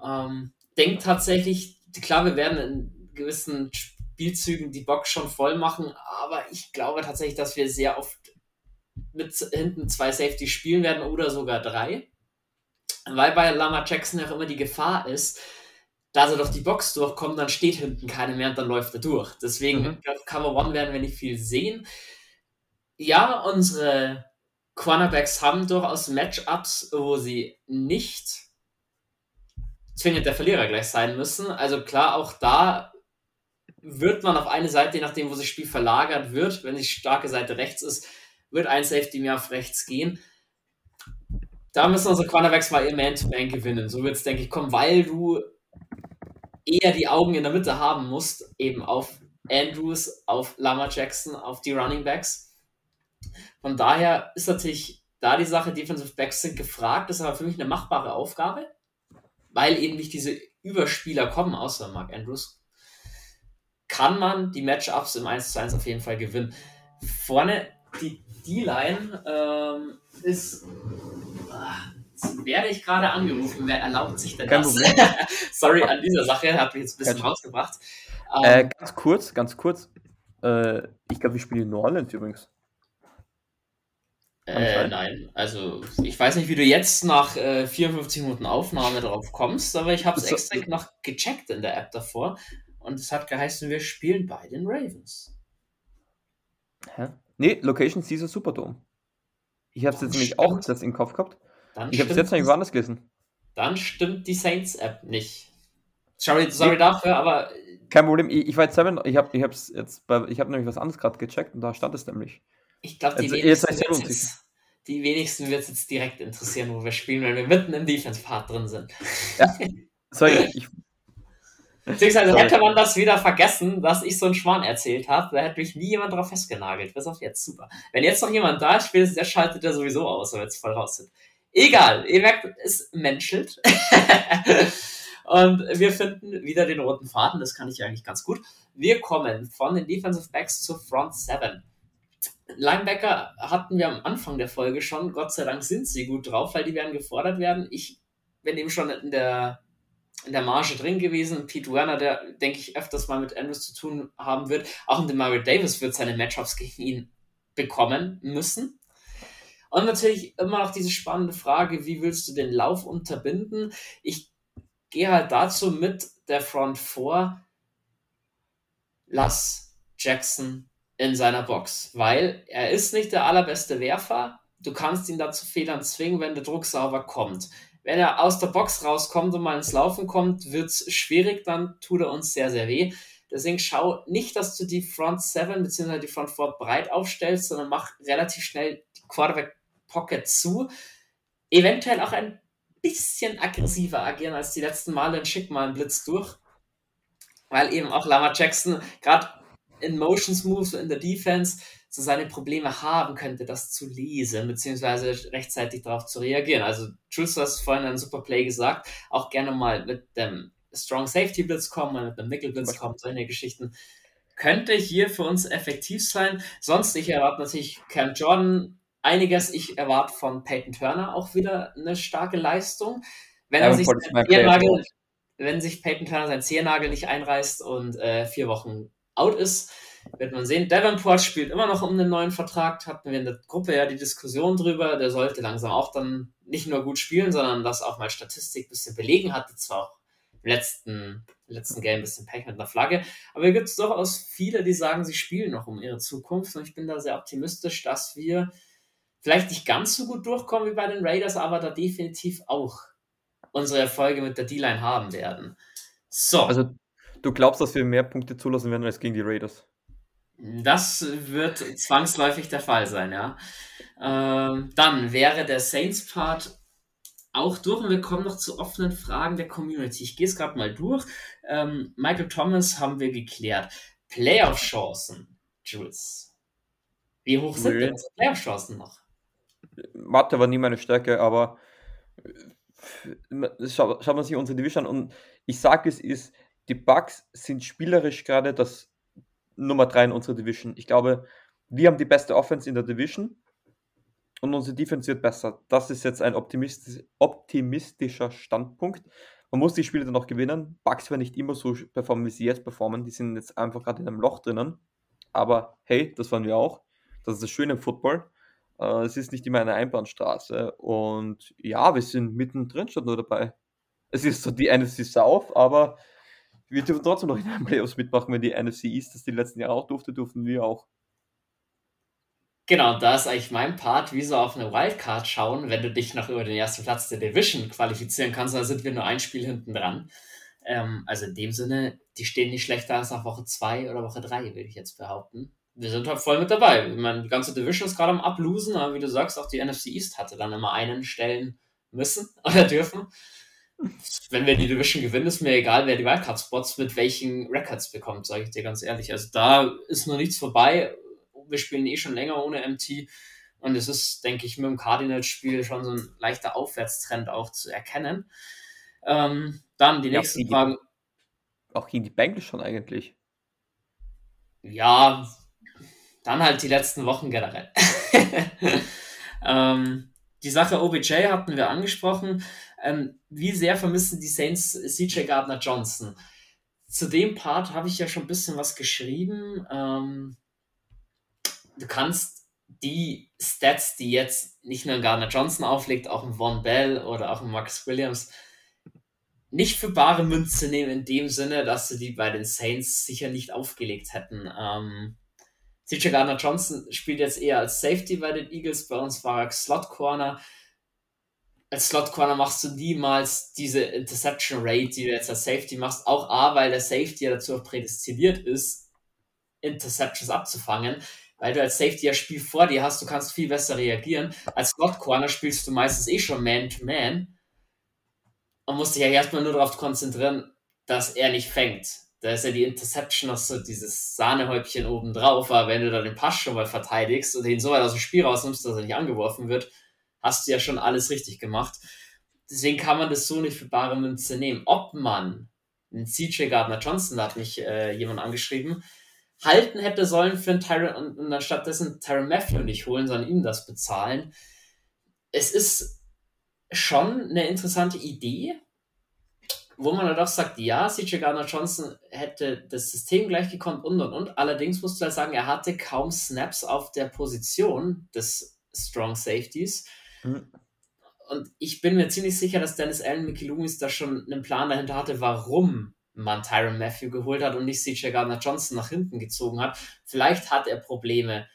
Ähm, denkt tatsächlich, klar, wir werden in gewissen Spielzügen die Box schon voll machen, aber ich glaube tatsächlich, dass wir sehr oft mit hinten zwei Safety spielen werden oder sogar drei. Weil bei Lama Jackson auch immer die Gefahr ist, dass er durch die Box durchkommt, dann steht hinten keiner mehr und dann läuft er durch. Deswegen, mhm. auf Cover One werden wir nicht viel sehen. Ja, unsere Cornerbacks haben durchaus Matchups, wo sie nicht zwingend der Verlierer gleich sein müssen. Also klar, auch da wird man auf eine Seite, je nachdem, wo sich das Spiel verlagert wird, wenn die starke Seite rechts ist, wird ein Safety mehr auf rechts gehen. Da müssen unsere Cornerbacks mal ihr Man-to-Man -Man gewinnen. So wird es, denke ich, kommen, weil du eher die Augen in der Mitte haben musst, eben auf Andrews, auf Lama Jackson, auf die Running Backs. Von daher ist natürlich da die Sache, Defensive Backs sind gefragt, ist aber für mich eine machbare Aufgabe, weil eben nicht diese Überspieler kommen, außer Mark Andrews. Kann man die Matchups im 1 zu 1 auf jeden Fall gewinnen. Vorne die D-Line ähm, ist. Ah, Jetzt werde ich gerade angerufen. Wer erlaubt sich denn Kein das? Sorry an dieser Sache, hat mich jetzt ein bisschen Kein rausgebracht. Äh, ähm, ganz kurz, ganz kurz. Äh, ich glaube, wir spielen in New Orleans übrigens. Äh, nein, also ich weiß nicht, wie du jetzt nach äh, 54 Minuten Aufnahme drauf kommst, aber ich habe es extra noch gecheckt in der App davor und es hat geheißen, wir spielen bei den Ravens. Hä? Nee, Location Caesar Superdome. Ich habe es jetzt nämlich auch das im Kopf gehabt. Dann ich habe es jetzt nicht woanders gelesen. Dann stimmt die Saints-App nicht. Sorry, sorry dafür, aber. Kein Problem, ich, ich war jetzt selber, ich habe ich jetzt bei, ich habe nämlich was anderes gerade gecheckt und da stand es nämlich. Ich glaube, die, also, wenigsten die wenigsten wird es jetzt direkt interessieren, wo wir spielen, wenn wir mitten im Defense-Part drin sind. Ja. Sorry, ich. Beziehungsweise Sorry. hätte man das wieder vergessen, dass ich so einen Schwan erzählt habe, da hätte mich nie jemand drauf festgenagelt. Bis auf jetzt, super. Wenn jetzt noch jemand da ist, spätestens der schaltet er sowieso aus, wenn wir jetzt voll raus sind. Egal, ihr merkt, es menschelt. Und wir finden wieder den roten Faden, das kann ich eigentlich ganz gut. Wir kommen von den Defensive Backs zur Front 7. Linebacker hatten wir am Anfang der Folge schon. Gott sei Dank sind sie gut drauf, weil die werden gefordert werden. Ich bin eben schon in der, in der Marge drin gewesen. Pete Werner, der, denke ich, öfters mal mit Andrews zu tun haben wird. Auch in Mario Davis wird seine Matchups gegen ihn bekommen müssen. Und natürlich immer noch diese spannende Frage, wie willst du den Lauf unterbinden? Ich gehe halt dazu mit der Front vor. Lass Jackson in seiner Box, weil er ist nicht der allerbeste Werfer. Du kannst ihn dazu Fehlern zwingen, wenn der Druck sauber kommt. Wenn er aus der Box rauskommt und mal ins Laufen kommt, wird es schwierig, dann tut er uns sehr, sehr weh. Deswegen schau nicht, dass du die Front 7 bzw. die Front 4 breit aufstellst, sondern mach relativ schnell die Quarterback Pocket zu. Eventuell auch ein bisschen aggressiver agieren als die letzten Male und schick mal einen Blitz durch. Weil eben auch Lama Jackson gerade in Motions Moves in der Defense so seine Probleme haben könnte, das zu lesen, beziehungsweise rechtzeitig darauf zu reagieren. Also, Jules, du vorhin einen super Play gesagt, auch gerne mal mit dem Strong Safety Blitz kommen, mit dem Nickel Blitz kommen, solche Geschichten. Könnte hier für uns effektiv sein. Sonst, ich erwarte natürlich Cam Jordan einiges. Ich erwarte von Peyton Turner auch wieder eine starke Leistung. Wenn, er sich wenn sich Peyton Turner seinen Zehennagel nicht einreißt und äh, vier Wochen out ist, wird man sehen. Davenport spielt immer noch um den neuen Vertrag. Hatten wir in der Gruppe ja die Diskussion drüber. Der sollte langsam auch dann nicht nur gut spielen, sondern das auch mal Statistik ein bisschen belegen. Hatte zwar auch im letzten, letzten Game ein bisschen Pech mit einer Flagge. Aber hier gibt es durchaus viele, die sagen, sie spielen noch um ihre Zukunft. Und ich bin da sehr optimistisch, dass wir vielleicht nicht ganz so gut durchkommen wie bei den Raiders, aber da definitiv auch unsere Erfolge mit der D-Line haben werden. So. Also Du glaubst, dass wir mehr Punkte zulassen werden als gegen die Raiders? Das wird zwangsläufig der Fall sein, ja. Ähm, dann wäre der Saints-Part auch durch und wir kommen noch zu offenen Fragen der Community. Ich gehe es gerade mal durch. Ähm, Michael Thomas haben wir geklärt. Playoff-Chancen, Jules. Wie hoch sind denn unsere Playoff-Chancen noch? Mathe war nie meine Stärke, aber äh, schaut man sich unsere Division an und ich sage es ist, die Bucks sind spielerisch gerade das Nummer 3 in unserer Division. Ich glaube, wir haben die beste Offense in der Division und unsere Defense wird besser. Das ist jetzt ein optimistisch, optimistischer Standpunkt. Man muss die Spiele dann noch gewinnen. Bucks werden nicht immer so performen, wie sie jetzt performen. Die sind jetzt einfach gerade in einem Loch drinnen. Aber hey, das waren wir auch. Das ist das Schöne im Football. Äh, es ist nicht immer eine Einbahnstraße. Und ja, wir sind mittendrin schon nur dabei. Es ist so die NFC South, aber wir dürfen trotzdem noch in den Playoffs mitmachen, wenn die NFC East das die letzten Jahre auch durfte, durften wir auch. Genau, da ist eigentlich mein Part, wie so auf eine Wildcard schauen, wenn du dich noch über den ersten Platz der Division qualifizieren kannst, da sind wir nur ein Spiel hinten dran. Ähm, also in dem Sinne, die stehen nicht schlechter als nach Woche 2 oder Woche 3, würde ich jetzt behaupten. Wir sind halt voll mit dabei. Ich meine, die ganze Division ist gerade am Ablosen, aber wie du sagst, auch die NFC East hatte dann immer einen stellen müssen oder dürfen wenn wir die Division gewinnen, ist mir egal, wer die Wildcard-Spots mit welchen Records bekommt, sage ich dir ganz ehrlich. Also da ist noch nichts vorbei. Wir spielen eh schon länger ohne MT. Und es ist, denke ich, mit dem Cardinals-Spiel schon so ein leichter Aufwärtstrend auch zu erkennen. Ähm, dann die ja, nächsten Fragen. Auch gegen die Bengals schon eigentlich. Ja, dann halt die letzten Wochen generell. ähm, die Sache OBJ hatten wir angesprochen. Ähm, wie sehr vermissen die Saints CJ Gardner Johnson? Zu dem Part habe ich ja schon ein bisschen was geschrieben. Ähm, du kannst die Stats, die jetzt nicht nur ein Gardner Johnson auflegt, auch ein Von Bell oder auch ein Marcus Williams, nicht für bare Münze nehmen in dem Sinne, dass sie die bei den Saints sicher nicht aufgelegt hätten. Ähm, CJ Gardner Johnson spielt jetzt eher als Safety bei den Eagles, bei uns war er Slot Corner als Slot Corner machst du niemals diese Interception Rate, die du jetzt als Safety machst. Auch A, weil der Safety ja dazu prädestiniert ist, Interceptions abzufangen, weil du als Safety ja Spiel vor dir hast, du kannst viel besser reagieren. Als Slot Corner spielst du meistens eh schon Man-to-Man -Man und musst dich ja erstmal nur darauf konzentrieren, dass er nicht fängt. Da ist ja die Interception noch so dieses Sahnehäubchen oben drauf, aber wenn du da den Pass schon mal verteidigst und ihn so weit aus dem Spiel rausnimmst, dass er nicht angeworfen wird, hast du ja schon alles richtig gemacht. Deswegen kann man das so nicht für bare Münze nehmen. Ob man einen CJ Gardner Johnson, da hat mich äh, jemand angeschrieben, halten hätte sollen für einen Tyron und, und stattdessen Tyron Matthew nicht holen, sondern ihm das bezahlen. Es ist schon eine interessante Idee, wo man dann doch sagt, ja, CJ Gardner Johnson hätte das System gleich gekonnt und und und. Allerdings musst du halt sagen, er hatte kaum Snaps auf der Position des Strong Safeties. Mhm. Und ich bin mir ziemlich sicher, dass Dennis Allen Mickey Loomis da schon einen Plan dahinter hatte, warum man Tyron Matthew geholt hat und nicht CJ Gardner Johnson nach hinten gezogen hat. Vielleicht hat er Probleme,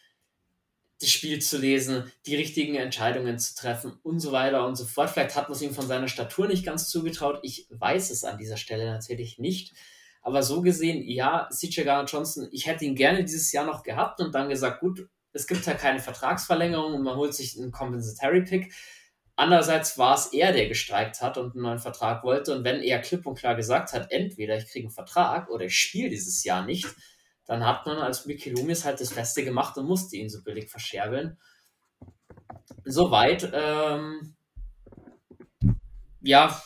das Spiel zu lesen, die richtigen Entscheidungen zu treffen und so weiter und so fort. Vielleicht hat man es ihm von seiner Statur nicht ganz zugetraut. Ich weiß es an dieser Stelle natürlich nicht. Aber so gesehen, ja, CJ Gardner Johnson, ich hätte ihn gerne dieses Jahr noch gehabt und dann gesagt, gut, es gibt halt keine Vertragsverlängerung und man holt sich einen Compensatory Pick. Andererseits war es er, der gestreikt hat und einen neuen Vertrag wollte. Und wenn er klipp und klar gesagt hat, entweder ich kriege einen Vertrag oder ich spiele dieses Jahr nicht, dann hat man als Mickey Loomis halt das Beste gemacht und musste ihn so billig verscherbeln. Soweit, ähm, ja,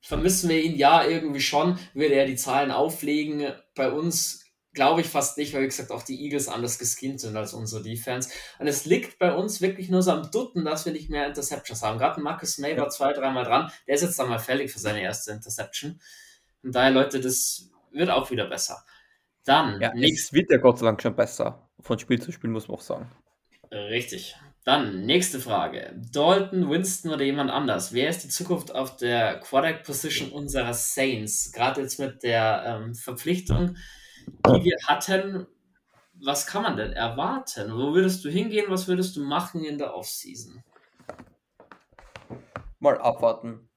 vermissen wir ihn ja irgendwie schon, würde er die Zahlen auflegen. Bei uns Glaube ich fast nicht, weil wie gesagt auch die Eagles anders geskinnt sind als unsere Defense. Und es liegt bei uns wirklich nur so am Dutten, dass wir nicht mehr Interceptions haben. Gerade Marcus May war zwei, dreimal dran. Der ist jetzt dann mal fällig für seine erste Interception. Und daher, Leute, das wird auch wieder besser. Dann. Ja, es wird ja Gott sei Dank schon besser. Von Spiel zu Spiel muss man auch sagen. Richtig. Dann, nächste Frage. Dalton, Winston oder jemand anders? Wer ist die Zukunft auf der Quarterback-Position unserer Saints? Gerade jetzt mit der ähm, Verpflichtung die wir hatten, was kann man denn erwarten? Wo würdest du hingehen? Was würdest du machen in der Offseason? Mal abwarten.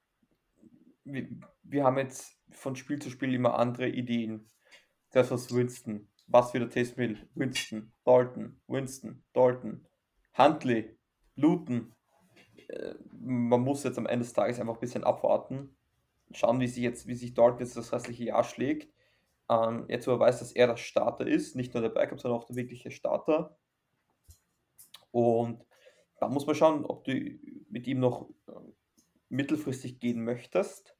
Wir, wir haben jetzt von Spiel zu Spiel immer andere Ideen. Das was Winston. Was wieder Test will. Winston, Dalton, Winston, Dalton, Huntley, Luton. Äh, man muss jetzt am Ende des Tages einfach ein bisschen abwarten. Schauen, wie sich jetzt, wie sich Dalton jetzt das restliche Jahr schlägt ähm, jetzt aber weiß, dass er der Starter ist, nicht nur der Backup, sondern auch der wirkliche Starter. Und da muss man schauen, ob du mit ihm noch äh, mittelfristig gehen möchtest.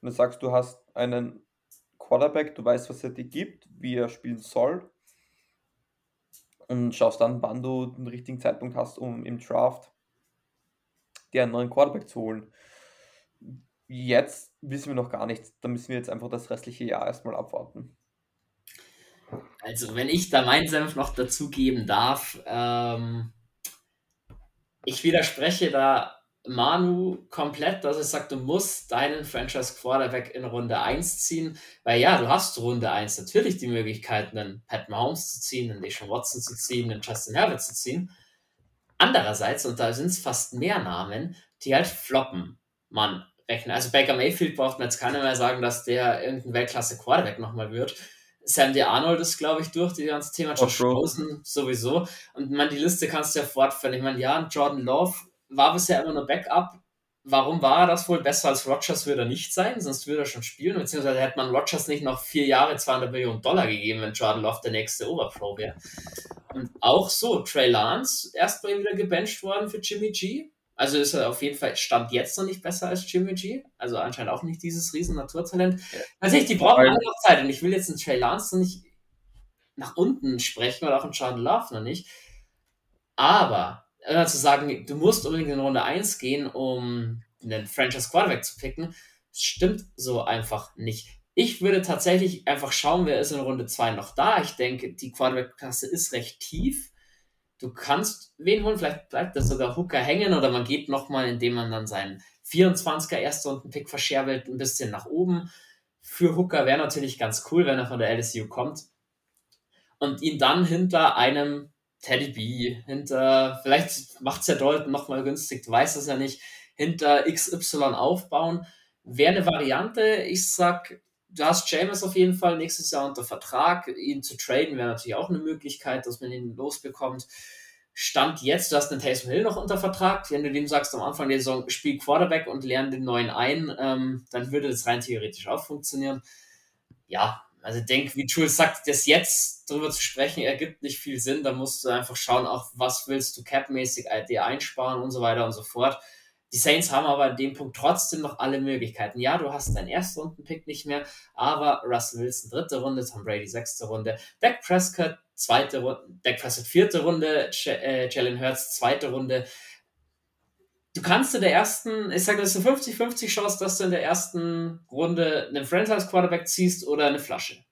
Und du sagst, du hast einen Quarterback, du weißt, was er dir gibt, wie er spielen soll. Und schaust dann, wann du den richtigen Zeitpunkt hast, um im Draft dir einen neuen Quarterback zu holen. Jetzt wissen wir noch gar nichts. Da müssen wir jetzt einfach das restliche Jahr erstmal abwarten. Also, wenn ich da meinen Senf noch dazugeben darf, ähm, ich widerspreche da Manu komplett, dass ich sage, du musst deinen Franchise Quarterback in Runde 1 ziehen, weil ja, du hast Runde 1 natürlich die Möglichkeit, einen Pat Mahomes zu ziehen, einen Deshaun Watson zu ziehen, einen Justin Herbert zu ziehen. Andererseits, und da sind es fast mehr Namen, die halt floppen. Mann, rechnen. Also Baker Mayfield braucht man jetzt keiner mehr sagen, dass der irgendein Weltklasse-Quarterback nochmal wird. Sam D. Arnold ist, glaube ich, durch die ganze Thema. Josh Rosen sowieso. Und man, die Liste kannst du ja fortführen. Ich meine, ja, Jordan Love war bisher immer nur Backup. Warum war er das wohl? Besser als Rogers würde er nicht sein, sonst würde er schon spielen. Beziehungsweise hätte man Rogers nicht noch vier Jahre 200 Millionen Dollar gegeben, wenn Jordan Love der nächste Overflow wäre. Und auch so, Trey Lance erstmal wieder gebencht worden für Jimmy G. Also ist er auf jeden Fall, stand jetzt noch nicht besser als Jimmy G. Also anscheinend auch nicht dieses riesen Naturtalent. Tatsächlich, die brauchen alle noch Zeit. Und ich will jetzt einen Trey Lance noch nicht nach unten sprechen oder auch einen Jordan Love noch nicht. Aber immer zu sagen, du musst unbedingt in Runde 1 gehen, um einen Franchise Quarterback zu picken, stimmt so einfach nicht. Ich würde tatsächlich einfach schauen, wer ist in Runde 2 noch da. Ich denke, die Quarterback-Klasse ist recht tief du kannst wen holen, vielleicht bleibt das sogar Hooker hängen oder man geht nochmal, indem man dann seinen 24er Erstrunden-Pick verscherbelt, ein bisschen nach oben. Für Hooker wäre natürlich ganz cool, wenn er von der LSU kommt. Und ihn dann hinter einem Teddy B, hinter, vielleicht macht es ja Dalton nochmal günstig, du weißt es ja nicht, hinter XY aufbauen. Wäre eine Variante. Ich sag, du hast James auf jeden Fall nächstes Jahr unter Vertrag. Ihn zu traden wäre natürlich auch eine Möglichkeit, dass man ihn losbekommt. Stand jetzt, du hast einen Taysom Hill noch unter Vertrag. Wenn du dem sagst am Anfang der Saison, spiel Quarterback und lerne den neuen ein, ähm, dann würde das rein theoretisch auch funktionieren. Ja, also ich denke, wie Jules sagt, das jetzt darüber zu sprechen, ergibt nicht viel Sinn. Da musst du einfach schauen, auch was willst du capmäßig dir einsparen und so weiter und so fort. Die Saints haben aber in dem Punkt trotzdem noch alle Möglichkeiten. Ja, du hast deinen Erstrunden-Pick nicht mehr, aber Russell Wilson dritte Runde, Tom Brady sechste Runde, Dak Prescott zweite Runde, Dak Prescott vierte Runde, äh, Jalen Hurts zweite Runde. Du kannst in der ersten, ich sage, das ist eine 50-50 Chance, dass du in der ersten Runde einen Franchise-Quarterback ziehst oder eine Flasche.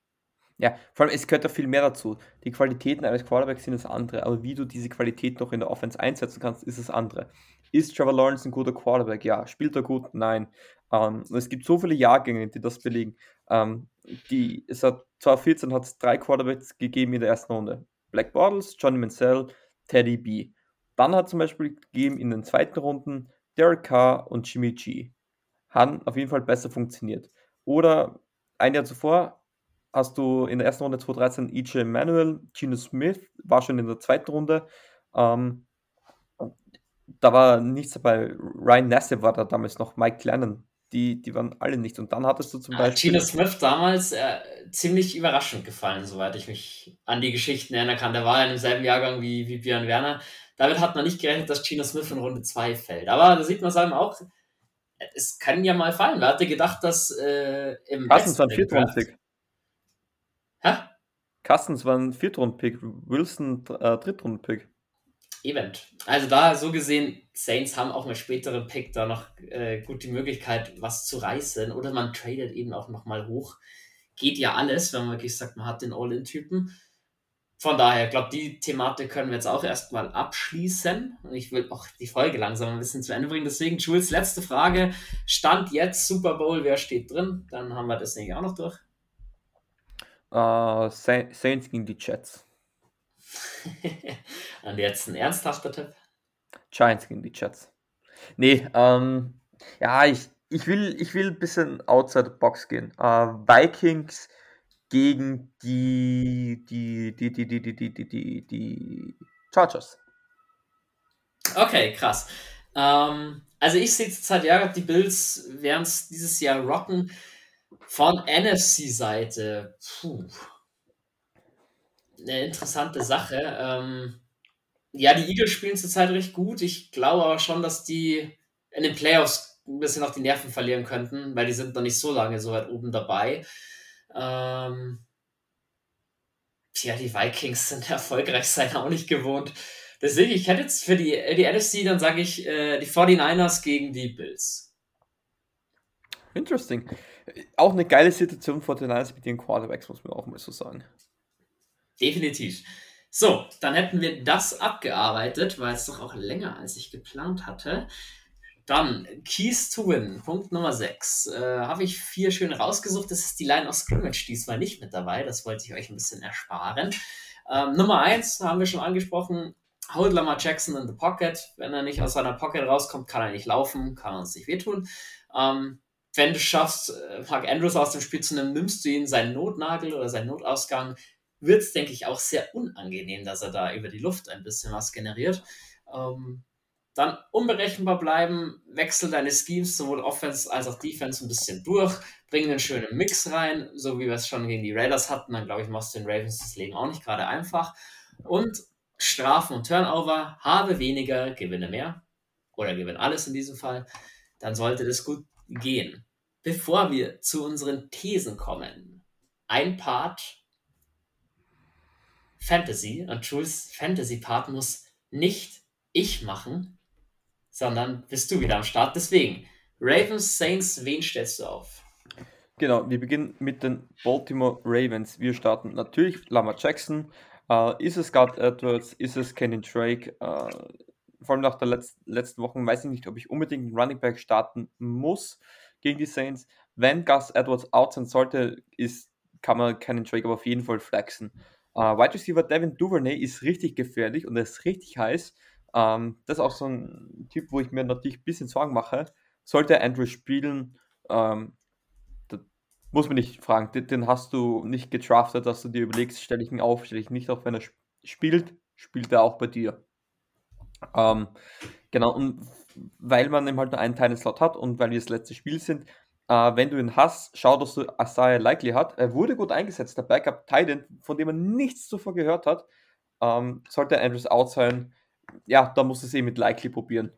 Ja, vor allem, es gehört da viel mehr dazu. Die Qualitäten eines Quarterbacks sind das andere, aber wie du diese Qualität noch in der Offense einsetzen kannst, ist das andere. Ist Trevor Lawrence ein guter Quarterback? Ja. Spielt er gut? Nein. Ähm, es gibt so viele Jahrgänge, die das belegen. Ähm, die, es hat 2014 hat es drei Quarterbacks gegeben in der ersten Runde. Black Bottles, Johnny Mansell, Teddy B. Dann hat zum Beispiel gegeben in den zweiten Runden Derek Carr und Jimmy G. Haben auf jeden Fall besser funktioniert. Oder ein Jahr zuvor hast du in der ersten Runde 2013 EJ Manuel, Gino Smith war schon in der zweiten Runde. Ähm, da war nichts dabei. Ryan Nassib war da damals noch, Mike Lennon. Die, die waren alle nicht. Und dann hattest du zum ja, Beispiel. Gino Smith damals äh, ziemlich überraschend gefallen, soweit ich mich an die Geschichten erinnern kann. Der war ja im selben Jahrgang wie, wie Björn Werner. Damit hat man nicht gerechnet, dass Gino Smith in Runde 2 fällt. Aber da sieht man es einem auch, es kann ja mal fallen. Wer hatte gedacht, dass äh, im Carstens war ein Viertrunden-Pick. Hä? Carstens war ein Viertrunden-Pick, Wilson äh, Drittrunden-Pick. Event. Also da so gesehen, Saints haben auch mit späteren Pick da noch äh, gut die Möglichkeit, was zu reißen. Oder man tradet eben auch nochmal hoch. Geht ja alles, wenn man wirklich sagt, man hat den All-In-Typen. Von daher, glaube die Thematik können wir jetzt auch erstmal abschließen. Und ich will auch die Folge langsam ein bisschen zu Ende bringen. Deswegen, Jules, letzte Frage. Stand jetzt Super Bowl, wer steht drin? Dann haben wir das nämlich auch noch durch. Uh, Saints gegen die Jets. Und jetzt ein ernsthafter Tipp. Giants gegen die Jets. Nee, ähm, ja, ich, ich, will, ich will ein bisschen outside the box gehen. Uh, Vikings gegen die, die, die, die, die, die, die, die, die, Chargers. Okay, krass. Ähm, also ich sehe zurzeit ja, die Bills werden es dieses Jahr rocken. Von NFC-Seite, eine interessante Sache. Ähm, ja, die Eagles spielen zurzeit recht gut. Ich glaube aber schon, dass die in den Playoffs ein bisschen noch die Nerven verlieren könnten, weil die sind noch nicht so lange so weit oben dabei. Ähm, ja, die Vikings sind erfolgreich sein auch nicht gewohnt. Deswegen, ich hätte jetzt für die, die NFC, dann sage ich äh, die 49ers gegen die Bills. Interesting. Auch eine geile Situation vor den Niners mit den Quarterbacks, muss man auch mal so sagen. Definitiv. So, dann hätten wir das abgearbeitet, weil es doch auch länger als ich geplant hatte. Dann Keys to Win, Punkt Nummer 6. Äh, Habe ich vier schön rausgesucht. Das ist die Line of Scrimmage diesmal nicht mit dabei. Das wollte ich euch ein bisschen ersparen. Ähm, Nummer 1 haben wir schon angesprochen. Hold Lamar Jackson in the Pocket. Wenn er nicht aus seiner Pocket rauskommt, kann er nicht laufen, kann uns nicht wehtun. Ähm, wenn du schaffst, äh, Mark Andrews aus dem Spiel zu nehmen, nimmst du ihn seinen Notnagel oder seinen Notausgang, wird es, denke ich, auch sehr unangenehm, dass er da über die Luft ein bisschen was generiert. Ähm, dann unberechenbar bleiben, wechsel deine Schemes sowohl Offense als auch Defense ein bisschen durch, bring einen schönen Mix rein, so wie wir es schon gegen die Raiders hatten, dann glaube ich, machst du den Ravens das Leben auch nicht gerade einfach. Und Strafen und Turnover, habe weniger, gewinne mehr oder gewinne alles in diesem Fall, dann sollte das gut gehen. Bevor wir zu unseren Thesen kommen, ein Part Fantasy und Jules Fantasy Part muss nicht ich machen, sondern bist du wieder am Start. Deswegen, Ravens, Saints, wen stellst du auf? Genau, wir beginnen mit den Baltimore Ravens. Wir starten natürlich Lama Jackson. Uh, ist es Scott Edwards? Ist es Kenny Drake? Uh, vor allem nach der Letz letzten Wochen weiß ich nicht, ob ich unbedingt einen Running Back starten muss gegen die Saints. Wenn Gus Edwards out sein sollte, ist, kann man Kenny Drake aber auf jeden Fall flexen. Uh, Wide Receiver Devin Duvernay ist richtig gefährlich und er ist richtig heiß. Ähm, das ist auch so ein Typ, wo ich mir natürlich ein bisschen Sorgen mache. Sollte Andrew spielen, ähm, muss man nicht fragen, den, den, hast du nicht getraftet, dass du dir überlegst, stelle ich ihn auf, stelle ich nicht auf, wenn er spielt, spielt er auch bei dir. Ähm, genau, und weil man eben halt nur einen Tiny Slot hat und weil wir das letzte Spiel sind, äh, wenn du ihn hast, schau, dass du Asaya Likely hat. Er wurde gut eingesetzt, der Backup Titan, von dem man nichts zuvor gehört hat. Ähm, sollte Andrews out sein, ja, da muss es eh mit Likely probieren.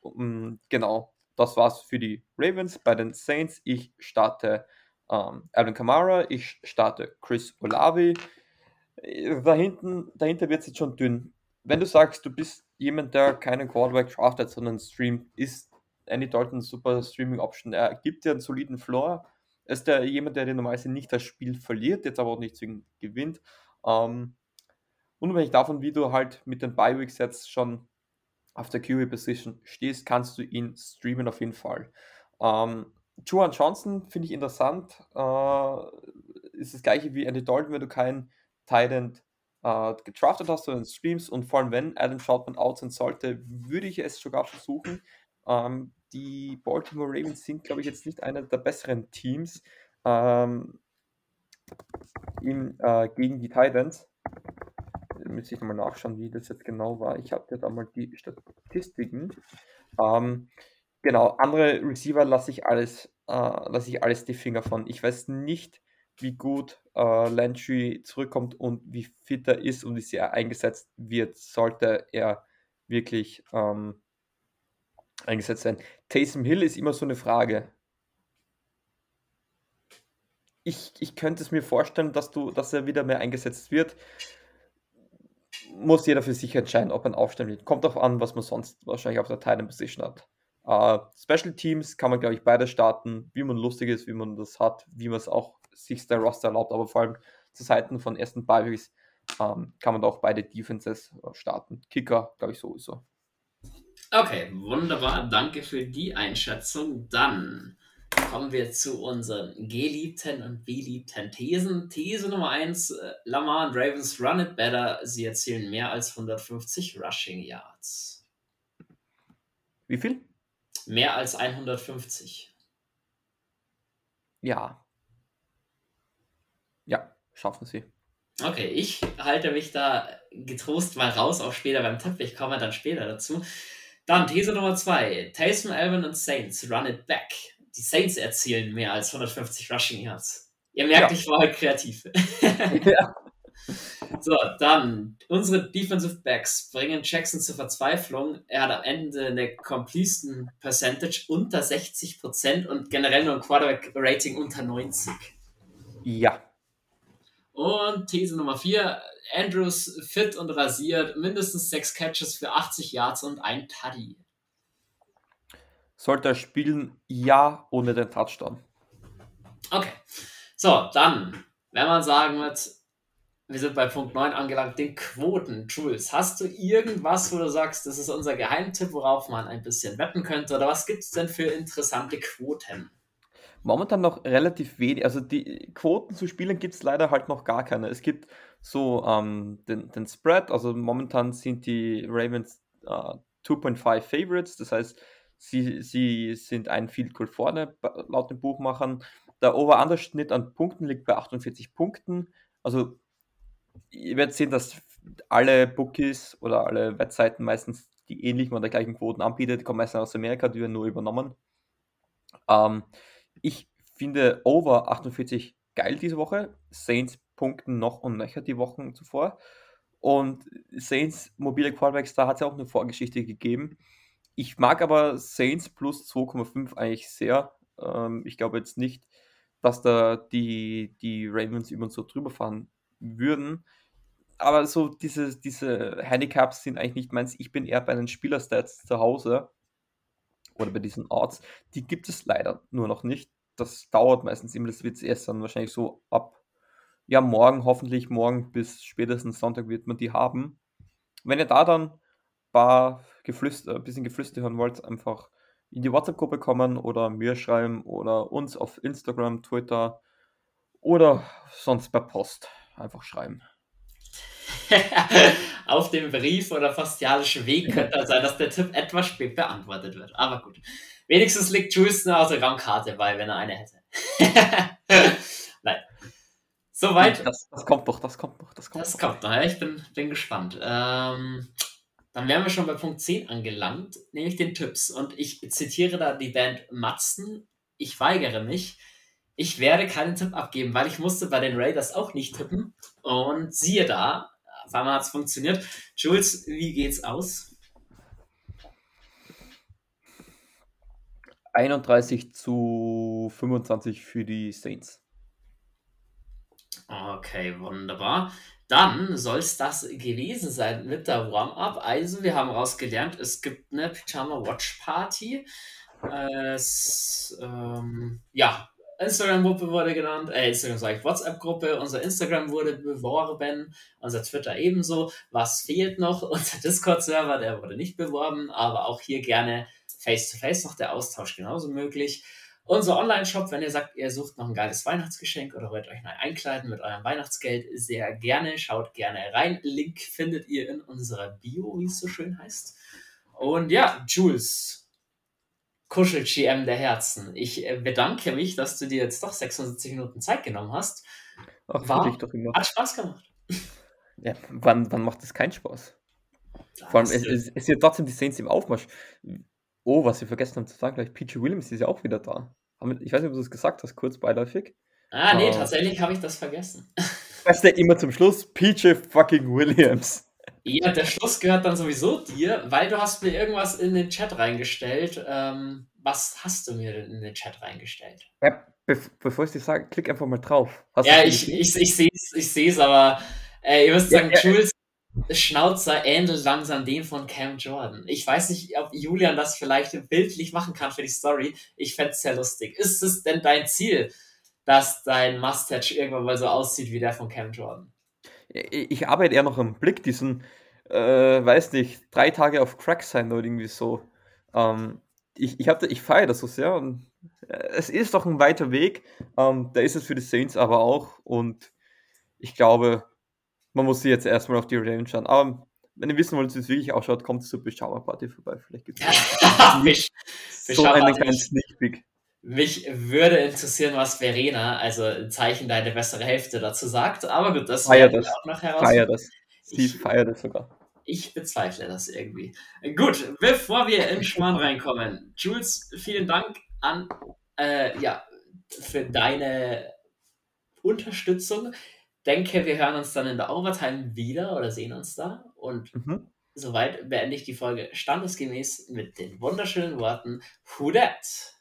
Um, genau, das war's für die Ravens. Bei den Saints, ich starte ähm, Alvin Kamara, ich starte Chris Olavi. Äh, da hinten, dahinter wird es jetzt schon dünn. Wenn du sagst, du bist jemand, der keinen Quarterback draftet, sondern streamt, ist Andy Dalton super Streaming-Option. Er gibt dir einen soliden Floor. Ist der, jemand, der normalerweise nicht das Spiel verliert, jetzt aber auch nicht zwingend gewinnt. Ähm, unabhängig davon, wie du halt mit den Bi-Weeks jetzt schon auf der QA-Position stehst, kannst du ihn streamen auf jeden Fall. Ähm, Juan Johnson finde ich interessant. Äh, ist das gleiche wie Andy Dalton, wenn du keinen Titan äh, getraftet hast oder Streams und vor allem wenn Adam Troutman out sein sollte, würde ich es sogar versuchen. Ähm, die Baltimore Ravens sind, glaube ich, jetzt nicht einer der besseren Teams ähm, in, äh, gegen die Titans. Müsste ich nochmal nachschauen, wie das jetzt genau war. Ich hatte da mal die Statistiken. Ähm, genau, andere Receiver lasse ich alles, äh, lasse ich alles die Finger von. Ich weiß nicht, wie gut äh, Landry zurückkommt und wie fit er ist und wie sehr eingesetzt wird, sollte er wirklich ähm, eingesetzt werden. Taysom Hill ist immer so eine Frage. Ich, ich könnte es mir vorstellen, dass, du, dass er wieder mehr eingesetzt wird. Muss jeder für sich entscheiden, ob er aufstellen wird. Kommt darauf an, was man sonst wahrscheinlich auf der Titan Position hat. Uh, Special Teams kann man, glaube ich, beide starten, wie man lustig ist, wie man das hat, wie man es auch sich der Roster erlaubt, aber vor allem zu Seiten von ersten Biweeks ähm, kann man auch beide Defenses äh, starten. Kicker, glaube ich, sowieso. Okay, wunderbar. Danke für die Einschätzung. Dann kommen wir zu unseren geliebten und beliebten Thesen. These Nummer 1, äh, Lamar und Ravens run it better. Sie erzielen mehr als 150 Rushing Yards. Wie viel? Mehr als 150. Ja, ja, schaffen sie. Okay, ich halte mich da getrost mal raus, auch später beim Tipp. Ich komme dann später dazu. Dann These Nummer 2. Taysom, Alvin und Saints run it back. Die Saints erzielen mehr als 150 Rushing Yards. Ihr merkt, ja. ich war heute kreativ. ja. So, dann unsere Defensive Backs bringen Jackson zur Verzweiflung. Er hat am Ende eine Completion Percentage unter 60% und generell nur ein Quarterback Rating unter 90. Ja, und These Nummer 4, Andrews fit und rasiert, mindestens sechs Catches für 80 Yards und ein Tuddy. Sollte er spielen? Ja, ohne den Touchdown. Okay. So, dann, wenn man sagen wird, wir sind bei Punkt 9 angelangt, den Quoten. Jules, hast du irgendwas, wo du sagst, das ist unser Geheimtipp, worauf man ein bisschen wetten könnte? Oder was gibt es denn für interessante Quoten? Momentan noch relativ wenig. Also die Quoten zu Spielen gibt es leider halt noch gar keine. Es gibt so ähm, den, den Spread, also momentan sind die Ravens äh, 2.5 Favorites, das heißt, sie, sie sind ein Field Goal vorne laut den Buchmachern. Der Over-Under-Schnitt an Punkten liegt bei 48 Punkten. Also ihr werdet sehen, dass alle Bookies oder alle Webseiten meistens die ähnlichen oder gleichen Quoten anbietet, die kommen meistens aus Amerika, die werden nur übernommen. Ähm, ich finde Over 48 geil diese Woche. Saints punkten noch und nöcher die Wochen zuvor. Und Saints mobile Quarterbacks, da hat es ja auch eine Vorgeschichte gegeben. Ich mag aber Saints plus 2,5 eigentlich sehr. Ähm, ich glaube jetzt nicht, dass da die, die Ravens über uns so drüber fahren würden. Aber so diese, diese Handicaps sind eigentlich nicht meins. Ich bin eher bei den Spielerstats zu Hause oder bei diesen Orts, die gibt es leider nur noch nicht. Das dauert meistens immer, das wird es erst dann wahrscheinlich so ab, ja, morgen, hoffentlich morgen bis spätestens Sonntag wird man die haben. Wenn ihr da dann paar Geflüster, ein bisschen Geflüster hören wollt, einfach in die WhatsApp-Gruppe kommen oder mir schreiben oder uns auf Instagram, Twitter oder sonst per Post einfach schreiben. auf dem Brief oder postialischen Weg könnte sein, dass der Tipp etwas spät beantwortet wird. Aber gut. Wenigstens liegt Jules eine Autogrammkarte bei, wenn er eine hätte. Nein. Soweit. Das, das, kommt doch, das kommt noch. Das kommt, das noch. kommt noch. Ja, ich bin, bin gespannt. Ähm, dann wären wir schon bei Punkt 10 angelangt, nämlich den Tipps. Und ich zitiere da die Band Matzen. Ich weigere mich. Ich werde keinen Tipp abgeben, weil ich musste bei den Raiders auch nicht tippen. Und siehe da, auf einmal hat es funktioniert. Jules, wie geht's aus? 31 zu 25 für die Saints. Okay, wunderbar. Dann soll es das gewesen sein mit der Warm-Up. Also, wir haben rausgelernt, es gibt eine Pyjama Watch Party. Es, ähm, ja, Instagram-Gruppe wurde genannt, äh, Instagram sage ich, WhatsApp-Gruppe, unser Instagram wurde beworben, unser Twitter ebenso. Was fehlt noch? Unser Discord-Server, der wurde nicht beworben, aber auch hier gerne face-to-face noch der Austausch genauso möglich. Unser Online-Shop, wenn ihr sagt, ihr sucht noch ein geiles Weihnachtsgeschenk oder wollt euch neu einkleiden mit eurem Weihnachtsgeld, sehr gerne. Schaut gerne rein. Link findet ihr in unserer Bio, wie es so schön heißt. Und ja, Jules, Kuschel-GM der Herzen. Ich äh, bedanke mich, dass du dir jetzt doch 76 Minuten Zeit genommen hast. Ach, War, doch immer. Hat Spaß gemacht. Ja, wann, wann macht es keinen Spaß? Vor allem, es, es, es ist ja trotzdem die Saints im Aufmarsch. Oh, was wir vergessen haben zu sagen, gleich PG Williams ist ja auch wieder da. Ich weiß nicht, ob du es gesagt hast, kurz beiläufig. Ah, nee, uh, tatsächlich habe ich das vergessen. Weißt du, immer zum Schluss, PJ fucking Williams. Ja, der Schluss gehört dann sowieso dir, weil du hast mir irgendwas in den Chat reingestellt. Ähm, was hast du mir denn in den Chat reingestellt? Ja, be bevor ich dir sage, klick einfach mal drauf. Hast ja, ich, ich, ich sehe es, ich seh's, aber äh, ihr müsst sagen, ja, Jules Schnauzer ähnelt langsam dem von Cam Jordan. Ich weiß nicht, ob Julian das vielleicht bildlich machen kann für die Story. Ich fände es sehr lustig. Ist es denn dein Ziel, dass dein Mustache irgendwann mal so aussieht wie der von Cam Jordan? Ich arbeite eher noch am Blick, diesen, äh, weiß nicht, drei Tage auf Crack sein oder irgendwie so. Ähm, ich, ich, ich feiere das so sehr und äh, es ist doch ein weiter Weg. Ähm, da ist es für die Saints aber auch und ich glaube, man muss sie jetzt erstmal auf die Revenge schauen. Aber wenn ihr wissen wollt, wie es wirklich ausschaut, kommt zur Beschauer Party vorbei. Vielleicht gibt es so einen kleinen Sneak Peek. Mich würde interessieren, was Verena, also ein Zeichen deine bessere Hälfte dazu sagt. Aber gut, das feiert das. auch noch heraus. Feier das. Sie ich, feiert das sogar. Ich bezweifle das irgendwie. Gut, bevor wir in Schmarrn reinkommen, Jules, vielen Dank an äh, ja, für deine Unterstützung. Denke, wir hören uns dann in der Overtime wieder oder sehen uns da. Und mhm. soweit beende ich die Folge standesgemäß mit den wunderschönen Worten Who that?